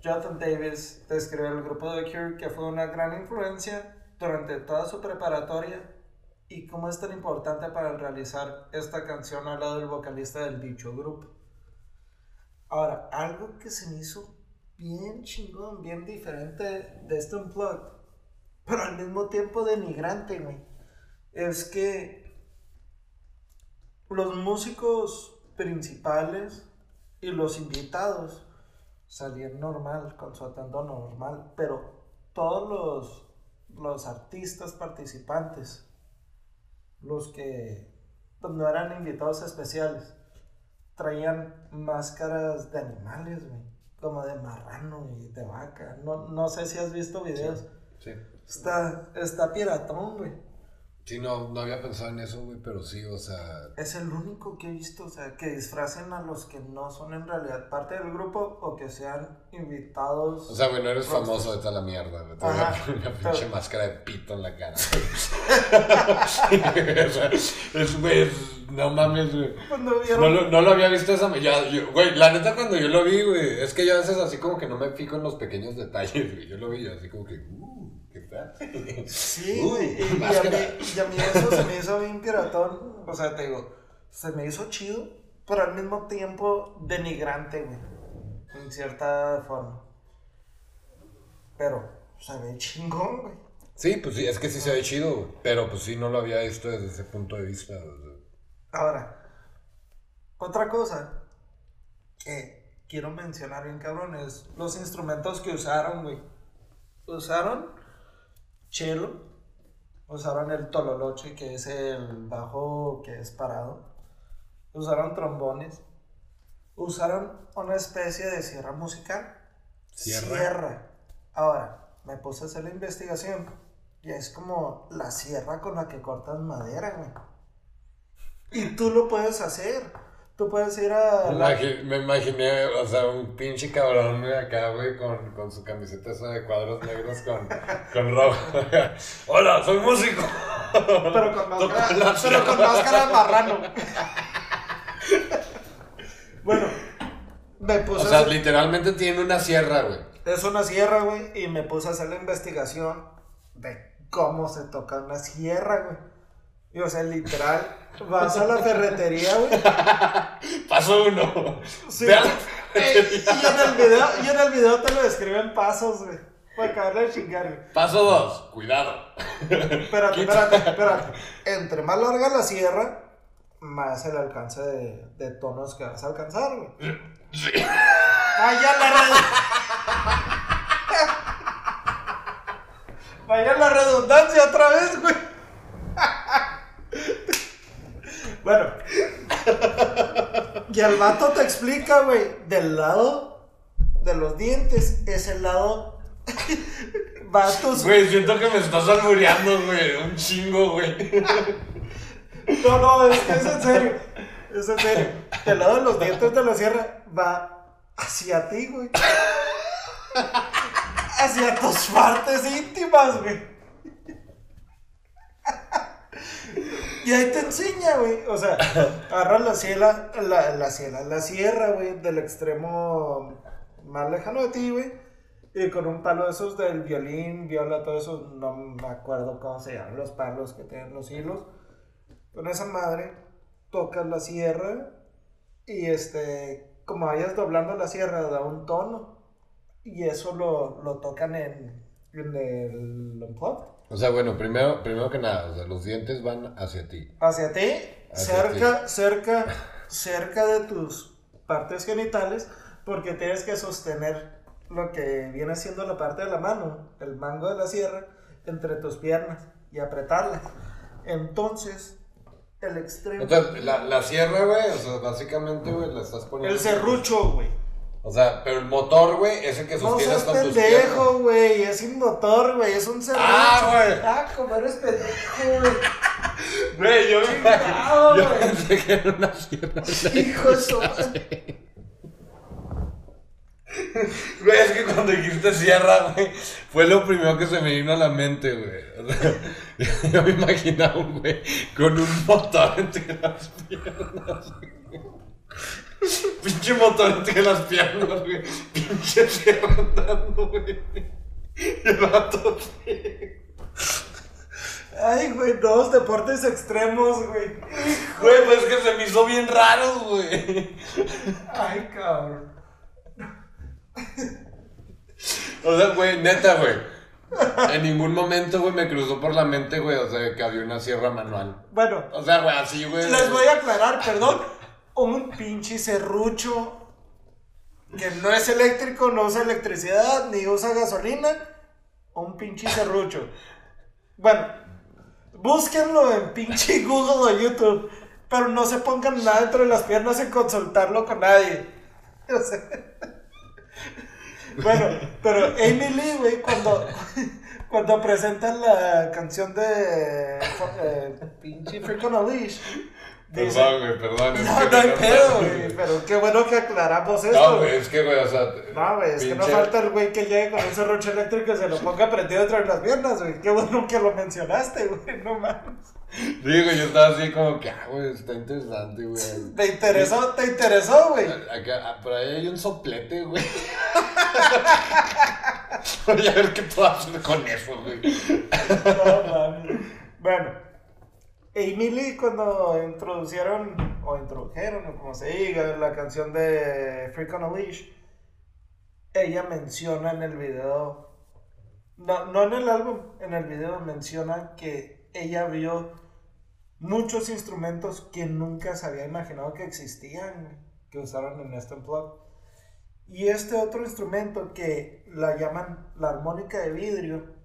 Jonathan Davis describe al grupo de Cure que fue una gran influencia durante toda su preparatoria y cómo es tan importante para realizar esta canción al lado del vocalista del dicho grupo. Ahora, algo que se me hizo bien chingón, bien diferente de este Unplugged, pero al mismo tiempo denigrante, güey, es que los músicos principales y los invitados salían normal, con su atuendo normal, pero todos los, los artistas participantes, los que pues, no eran invitados especiales, traían máscaras de animales, güey, como de marrano y de vaca. No, no sé si has visto videos. Sí. Está, está piratón, güey. Sí, no, no había pensado en eso, güey, pero sí, o sea, Es el único que he visto, o sea, que disfracen a los que no son en realidad parte del grupo o que sean invitados. O sea, güey, no eres Rockstar. famoso de toda la mierda, güey. Te voy Ajá, a poner una pero- pinche máscara de pito en la cara. o sea, es, güey, no mames, güey. Pues vieron. No, lo- no lo había visto esa ya, yo- Güey, la neta cuando yo lo vi, güey, es que yo a veces así como que no me fijo en los pequeños detalles, güey. Yo lo vi así como que, uh, qué tal. Sí, y, y a mí, y a mí eso se me hizo bien piratón. O sea, te digo, se me hizo chido, pero al mismo tiempo denigrante, güey. En cierta forma. Pero se ve chingón, güey. Sí, pues sí, es que sí se ve chido, güey. Pero pues sí, no lo había visto desde ese punto de vista. Ahora, otra cosa que quiero mencionar bien cabrón es los instrumentos que usaron, güey. Usaron cello, usaron el tololoche, que es el bajo que es parado, usaron trombones, usaron una especie de sierra musical. ¿Sierra? Sierra. Ahora, me puse a hacer la investigación ya es como la sierra con la que cortas madera, güey. Y tú lo puedes hacer. Tú puedes ir a. la- me imaginé, o sea, un pinche cabrón acá, güey, con, con su camiseta esa de cuadros negros con, con rojo. Hola, soy músico. Pero con máscara, pero con máscara de marrano. bueno, me puse O sea, hacer- literalmente tiene una sierra, güey. Es una sierra, güey, y me puse a hacer la investigación de cómo se toca una sierra, güey. Y, o sea, literal, vas a la ferretería, güey. Paso uno. Sí. Ve a la Eh, ferretería. y, en el video, y en el video te lo describen pasos, güey. Para acabarle de chingar, güey. Paso dos, cuidado. Espérate, espérate, espérate. Entre más larga la sierra, más el alcance de, de tonos que vas a alcanzar, güey. Vaya la red- Vaya la redundancia otra vez, güey. Bueno. Y el vato te explica, güey, del lado de los dientes es el lado. Va a tus Güey, siento que me estás albureando, güey. Un chingo, güey. No, no, es que es en serio. Es en serio. Del lado de los dientes de la sierra va hacia ti, güey. Hacia tus partes íntimas, güey. Y ahí te enseña, güey. O sea, agarra la ciela, la, la ciela, la sierra, güey, del extremo más lejano de ti, güey. Y con un palo de esos del violín, viola, todo eso, no me acuerdo cómo se llaman los palos que tienen los hilos. Con esa madre tocas la sierra y este, como vayas doblando la sierra da un tono y eso lo, lo tocan en, en el unplugged. O sea, bueno, primero, primero que nada, o sea, los dientes van hacia ti. Hacia ti, Hacia cerca, cerca, cerca de tus partes genitales, porque tienes que sostener lo que viene siendo la parte de la mano, el mango de la sierra, entre tus piernas y apretarlas. Entonces, el extremo. Entonces, la, la sierra, güey, o sea, básicamente, güey, la estás poniendo. el serrucho, güey. O sea, pero el motor, güey, ese que No sostienes seas con tus piernas. pendejo, güey. Es un motor, güey. Es un serrucho. Ah, güey. Ah, como eres pendejo, güey. Güey, yo me Chingado, Yo güey. pensé que era una sierra. Hijo de su madre. Güey, es que cuando dijiste sierra, güey, fue lo primero que se me vino a la mente, güey. O sea, yo me imaginaba un güey con un motor entre las piernas, güey. Pinche motor entre las piernas, güey. Pinche sierra andando, güey. Y el vato. Ay, güey, dos deportes extremos, güey. Güey, pues es que se me hizo bien raro, güey. Ay, cabrón. O sea, güey, neta, güey. En ningún momento, güey, me cruzó por la mente, güey, o sea, que había una sierra manual. Bueno, O sea, güey, así, güey. les voy a aclarar, perdón. Un pinche serrucho que no es eléctrico, no usa electricidad, ni usa gasolina. Un pinche serrucho. Bueno, búsquenlo en pinche Google o YouTube, pero no se pongan nada dentro de las piernas sin consultarlo con nadie. O sea, bueno, pero Amy Lee, cuando, cuando presentan la canción de eh, pinche Freak on a Leash, dice, Perdón, güey, perdón. es no, no hay pedo, güey, pero qué bueno que aclaramos esto. No, güey. es que, güey, o sea. No, güey, es que no falta el güey que llegue con un serrucho eléctrico y se lo ponga prendido dentro de las piernas, güey. Qué bueno que lo mencionaste, güey, no mames. Digo, yo estaba así como que, ah, güey, está interesante, güey. ¿Te interesó? ¿Te interesó, güey? Acá, por ahí hay un soplete, güey. Voy a ver qué puedo hacer con eso, güey. No mames. Bueno, Lee cuando introducieron, o introdujeron, o como se diga, la canción de Freak on a Leash, ella menciona en el video, no, no en el álbum, en el video menciona que ella vio muchos instrumentos que nunca se había imaginado que existían, que usaron en este unplug. Y este otro instrumento que la llaman la armónica de vidrio,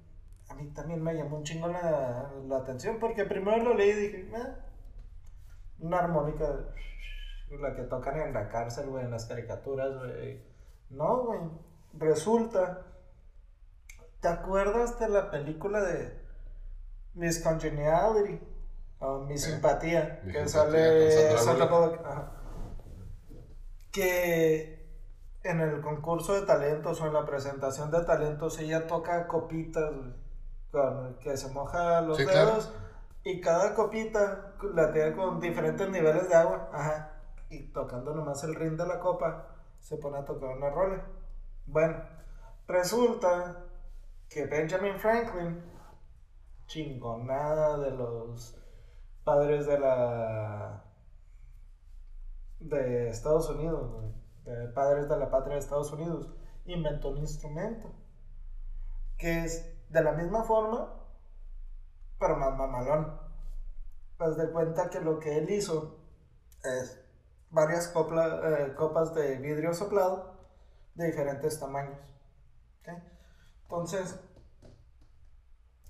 a mí también me llamó un chingo la, la atención porque primero lo leí y dije, "Ah, una armónica, la que tocan en la cárcel, güey, en las caricaturas, güey. No, güey, resulta, ¿te acuerdas de la película de Miss Congeniality, o Mi Simpatía, Mi que Simpatía sale con Sandra Bullock. Que en el concurso de talentos o en la presentación de talentos ella toca copitas güey, con que se moja los Sí, claro. dedos y cada copita la tiene con diferentes niveles de agua, ajá, y tocando nomás el ring de la copa se pone a tocar una rola. Bueno, resulta que Benjamin Franklin, chingonada de los padres de la de Estados Unidos, de padres de la patria de Estados Unidos, inventó un instrumento que es de la misma forma, pero más mamalón. Haz de cuenta que lo que él hizo es varias copla- eh, copas de vidrio soplado de diferentes tamaños. ¿ok? Entonces,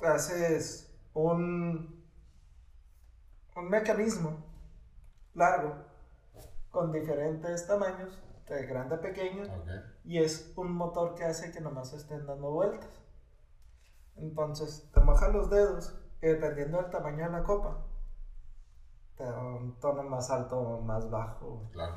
haces un, un mecanismo largo con diferentes tamaños, de grande a pequeño, y es un motor que hace que nomás estén dando vueltas. Entonces, te mojas los dedos y dependiendo del tamaño de la copa, te da un tono más alto o más bajo. Claro.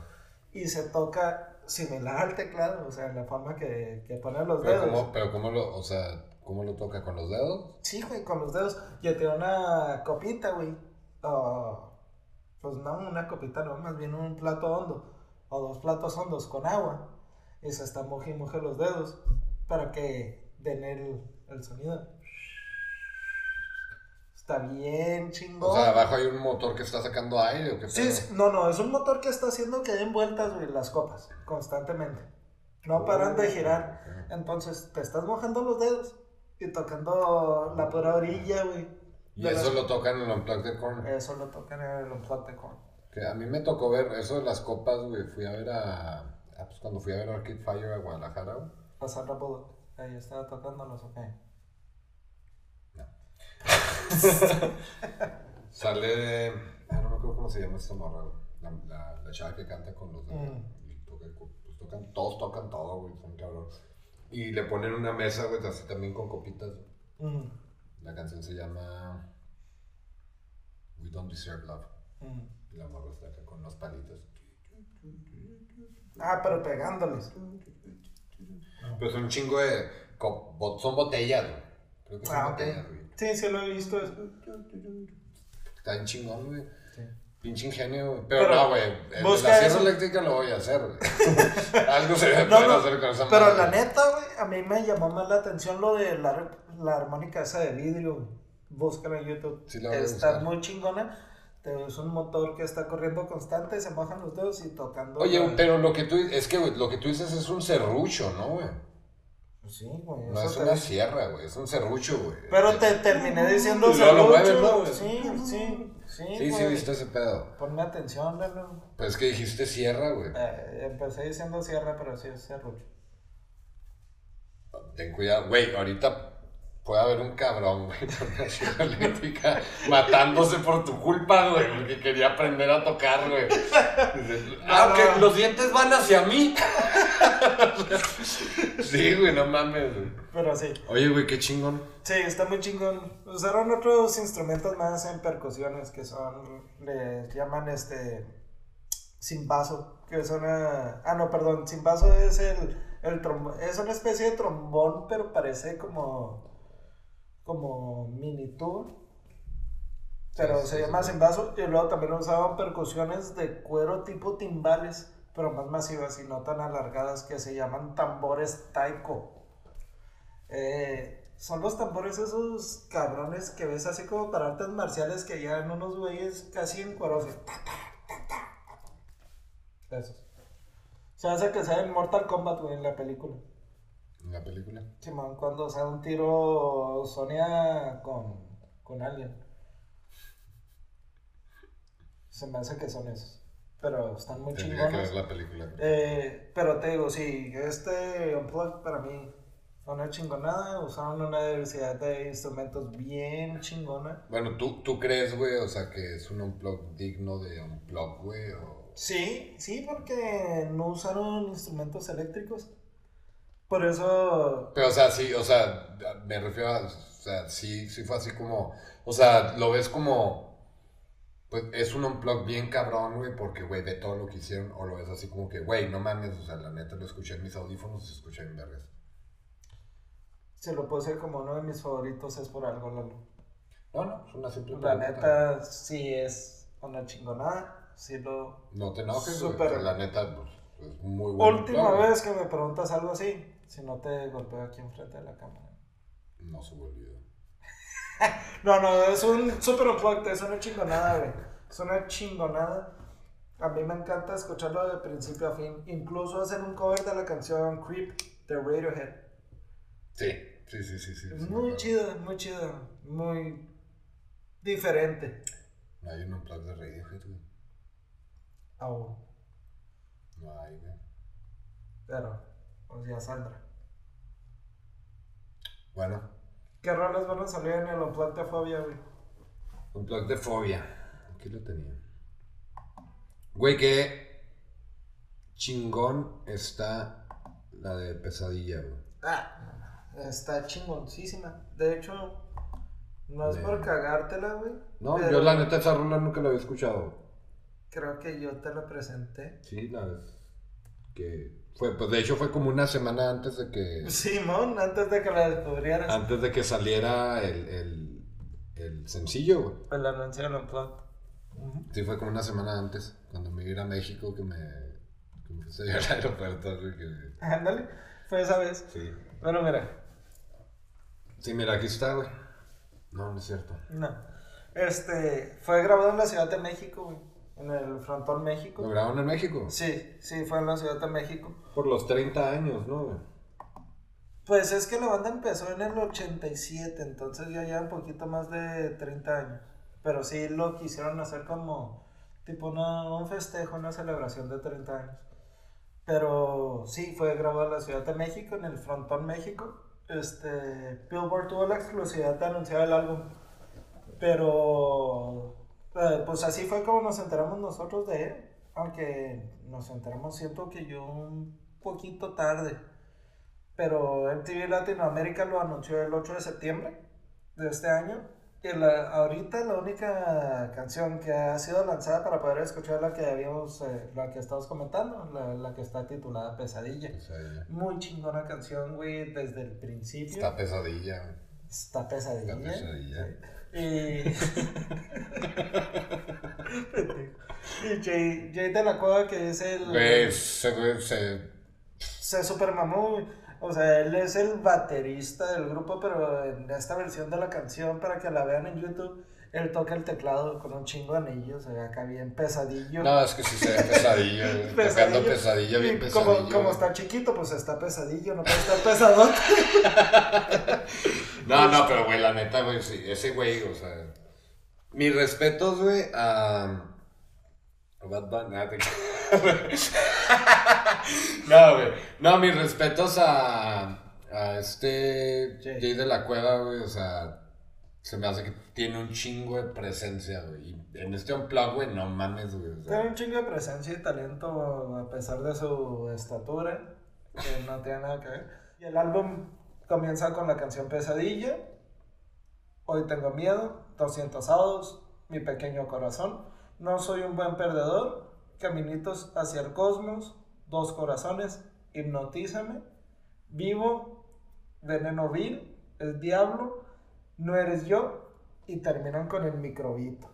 Y se toca similar al teclado, o sea, en la forma que, que ponen los Pero dedos. cómo, pero cómo lo, o sea, ¿cómo lo toca? ¿Con los dedos? Sí, güey, con los dedos. Yo tengo una copita, güey. o, pues no, una copita, no, más bien un plato hondo. O dos platos hondos con agua. Y se está moje y moje los dedos para que den el, el sonido. Está bien chingón. O sea, abajo hay un motor que está sacando aire o qué Sí, sí, no, no, es un motor que está haciendo que den vueltas, güey, las copas, constantemente. No paran de girar. Entonces, te estás mojando los dedos y tocando la pura orilla, güey. Y eso las- lo tocan en el Unplugged de Korn. Eso lo tocan en el Unplugged de Korn. Que a mí me tocó ver eso de las copas, güey. Fui a ver a. ah, pues cuando fui a ver Arcade Fire a Guadalajara, güey. La Sandra Bullock. Ahí estaba tocándolos, ok. Sale de. ah, no me acuerdo cómo se llama esta morra. La, la, la chava que canta con los. Mm. Y toca, pues tocan, todos tocan todo, güey. Son cabrones. Y le ponen una mesa, güey, así también con copitas. Mm, La canción se llama. We Don't Deserve Love. mm. Y la morra está acá con unos palitos. Ah, pero pegándoles. Pero son un chingo de. Son botellas, güey. Creo que son Ah, botellas, güey. Sí, sí lo he visto. es- Está bien chingón, güey. Sí. Pinche ingenio, güey. Pero, Pero no, güey. La sierra eléctrica lo voy a hacer, güey. Algo se debe No, poder no, hacer con esa Pero madre. la neta, güey, a mí me llamó más la atención lo de la, la armónica esa de vidrio, güey. Búscala en YouTube. Sí, la voy a está muy chingona. Es un motor que está corriendo constante, se mojan los dedos y tocando. Oye, la- pero lo que tú. Es que, lo que tú dices es un serrucho, ¿no, güey? Sí, güey. No es una sierra, güey. Es un serrucho, güey. Pero te terminé diciendo luego lo serrucho. mueves, ¿no, güey? Sí, sí, sí. Sí, sí, viste ese pedo. Ponme atención, Lalo. Pues es que dijiste sierra, güey. Eh, empecé diciendo sierra, pero sí es serrucho. Ten cuidado, güey. Ahorita puede haber un cabrón, güey, eléctrica matándose por tu culpa, güey, porque quería aprender a tocar, güey. Ah, que no. los dientes van hacia mí. sí, güey, no mames, güey. Pero sí. Oye, güey, qué chingón. Sí, está muy chingón. Usaron otros instrumentos más en percusiones que son, les llaman este, sin vaso, que son, ah, ah no, perdón, sin vaso es el, el trombón, es una especie de trombón, pero parece como, como mini tuba, pero Sí, se sí, llama sí. sin vaso, y luego también usaban percusiones de cuero tipo timbales, pero más masivas y no tan alargadas, que se llaman tambores taiko. Eh, son los tambores esos cabrones que ves así como para artes marciales que llevan unos güeyes casi en ta. Esos. Se hace que sea en Mortal Kombat, güey, en la película. En la película. Simón, cuando sea un tiro Sonia con, con alguien. Se me hace que son esos. Pero están muy Tendría que chingones. ver la película. Eh, pero te digo, sí, este Unplugged para mí fue una chingonada. Usaron una diversidad de instrumentos bien chingona. Bueno, ¿tú, tú crees, güey, o sea, que es un unplug digno de unplug, güey, o... Sí, sí, porque no usaron instrumentos eléctricos. Por eso. Pero, o sea, sí, o sea, me refiero a... sea, sí, sí fue así como. O sea, lo ves como. Pues es un unplug bien cabrón, güey, porque, güey, de todo lo que hicieron. O lo ves así como que, güey, no mames, o sea, la neta lo escuché en mis audífonos y se escucha en vergas. Si lo puse como uno de mis favoritos es por algo, Lalo. No, no, es una simple La neta, sí es una chingonada. Sí lo. No te enojes, o sea, La neta, pues, es muy bueno. Última vez que me preguntas algo así, si no te golpeo aquí enfrente de la cámara. No se me olvidó. No, no, es un super unplugged, es una chingonada, güey. Es una chingonada. A mí me encanta escucharlo de principio a fin. Incluso hacen un cover de la canción Creep de Radiohead. Sí, sí, sí, sí. sí, muy chido, muy chido. Muy diferente. No hay un unplug de Radiohead, güey. Aún. No hay, güey. Pero, pues ya saldrá. Bueno, ¿Qué rolas van a salir en el unplugged de Fobia, güey? unplug de Fobia. Aquí lo tenía. Güey, qué chingón está la de Pesadilla, güey. Ah, está chingoncísima. De hecho, no es De- por cagártela, güey. No, pero yo la neta esa rola nunca la había escuchado. Creo que yo te la presenté. Sí, la vez que fue, pues de hecho fue como una semana antes de que Simón, antes de que la descubrieras. antes de que saliera el, el, el sencillo, güey. El anuncio del unplugged. Sí, fue como una semana antes, cuando me iba a México que me, que me puse a al aeropuerto, que- Ándale, fue esa vez. Sí. Bueno, mira, Sí, mira, aquí está, güey. No, no es cierto. no. Este, fue grabado en la Ciudad de México, güey. En el Frontón México. ¿Lo grabaron en México? Sí, sí, fue en la Ciudad de México. Por los 30 años, ¿no? Pues es que la banda empezó en el 87, entonces ya lleva un poquito más de 30 años. Pero sí lo quisieron hacer como tipo una- un festejo, una celebración de 30 años. Pero sí, fue grabado en la Ciudad de México, en el Frontón México. Este, Billboard tuvo la exclusividad de anunciar el álbum. Pero, pues así fue como nos enteramos nosotros de él. Aunque nos enteramos, siento que yo un poquito tarde. Pero MTV Latinoamérica lo anunció el 8 de septiembre de este año. Y la- ahorita la única canción que ha sido lanzada para poder escuchar la que habíamos, eh, la que estamos comentando, la, la que está titulada Pesadilla. Pesadilla. Muy chingona canción, güey, desde el principio. Está pesadilla. Está pesadilla. Está pesadilla. Y. y Jay, Jay de la Cueva, que es el. Se, se... Se super mamó. O sea, él es el baterista del grupo, pero en esta versión de la canción, para que la vean en YouTube, él toca el teclado con un chingo de anillos, o sea, acá bien pesadillo. No, es que sí se ve pesadilla, güey. Tocando pesadilla, bien pesadillo. Como, como güey. está chiquito, pues está pesadillo, no puede estar pesadote. No, no, pero güey, la neta, güey, sí, ese güey, o sea. Mis respetos, güey, a. a Bad Bunny. nada, te- no, güey. No, mis respetos a. A este. Jay. Jay de la Cueva, güey, o sea. Se me hace que tiene un chingo de presencia, güey. Y en este unplug, güey, no mames, güey. Tiene un chingo de presencia y talento a pesar de su estatura, que no tiene nada que ver. Y el álbum comienza con la canción Pesadilla, Hoy tengo miedo, 200 sábados, Mi pequeño corazón, No soy un buen perdedor, Caminitos hacia el cosmos, Dos corazones, Hipnotízame, Vivo, Veneno vil, El diablo, No eres yo y terminan con el microbito.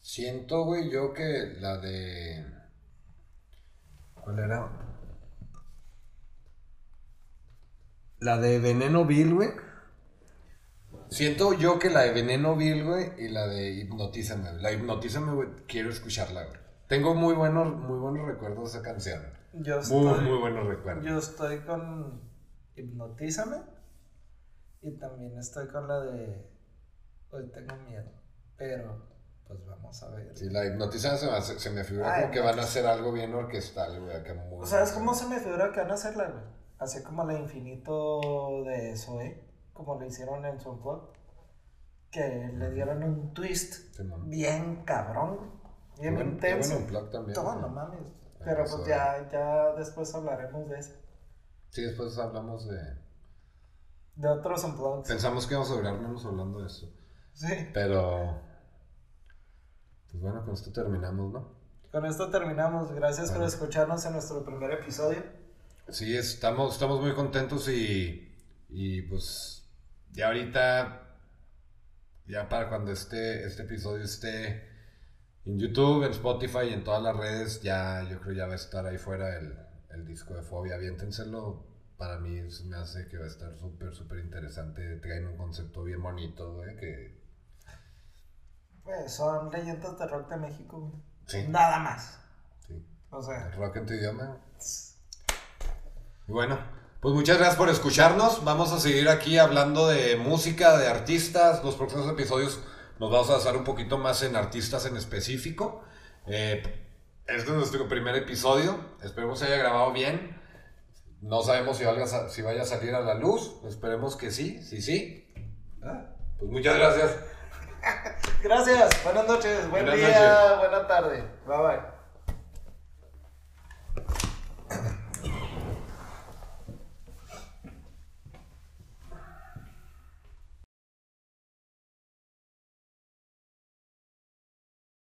Siento, güey, yo que la de. ¿Cuál era? La de Veneno Bill, güey. Siento yo que la de Veneno Bill, güey, y la de Hipnotízame. La Hipnotízame, güey, quiero escucharla, güey. Tengo muy buenos, muy buenos recuerdos de esa canción. Yo Muy, estoy- muy buenos recuerdos. Yo estoy con Hipnotízame y también estoy con la de Hoy tengo miedo, pero pues vamos a ver. Sí, la de Hipnotízame se me, se me figura Ay, como que van a hacer algo bien orquestal, güey, acá muy... ¿Sabes cómo se me figura que van a hacerla, güey? Así como la infinito de Zoe, como lo hicieron en blog, que le dieron un twist bien cabrón, bien buen- qué intenso. también, güey. no mames. Pero pues ya, ya después hablaremos de eso. Sí, después hablamos de... De otros unplugs. Pensamos que íbamos a durar menos hablando de eso. Sí. Pero. Pues bueno, con esto terminamos, ¿no? Con esto terminamos. Gracias por escucharnos en nuestro primer episodio. Sí, estamos, estamos muy contentos y, y pues ya ahorita, ya para cuando esté, este episodio esté en YouTube, en Spotify y en todas las redes, ya yo creo ya va a estar ahí fuera el, el disco de Fobia. Aviéntenselo, para mí se me hace que va a estar súper, súper interesante. Traen un concepto bien bonito, güey, que... Pues son leyendas de rock de México. güey. Sí, Nada más. sí. O sea, Rock en tu idioma. Y bueno, pues muchas gracias por escucharnos. Vamos a seguir aquí hablando de música, de artistas. Los próximos episodios nos vamos a basar un poquito más en artistas en específico. Eh, este es nuestro primer episodio. Esperemos se haya grabado bien. No sabemos si, valga, si vaya a salir a la luz. Esperemos que sí, sí, sí. Pues muchas gracias. Gracias, buenas noches, buen día, buena tarde. Bye bye.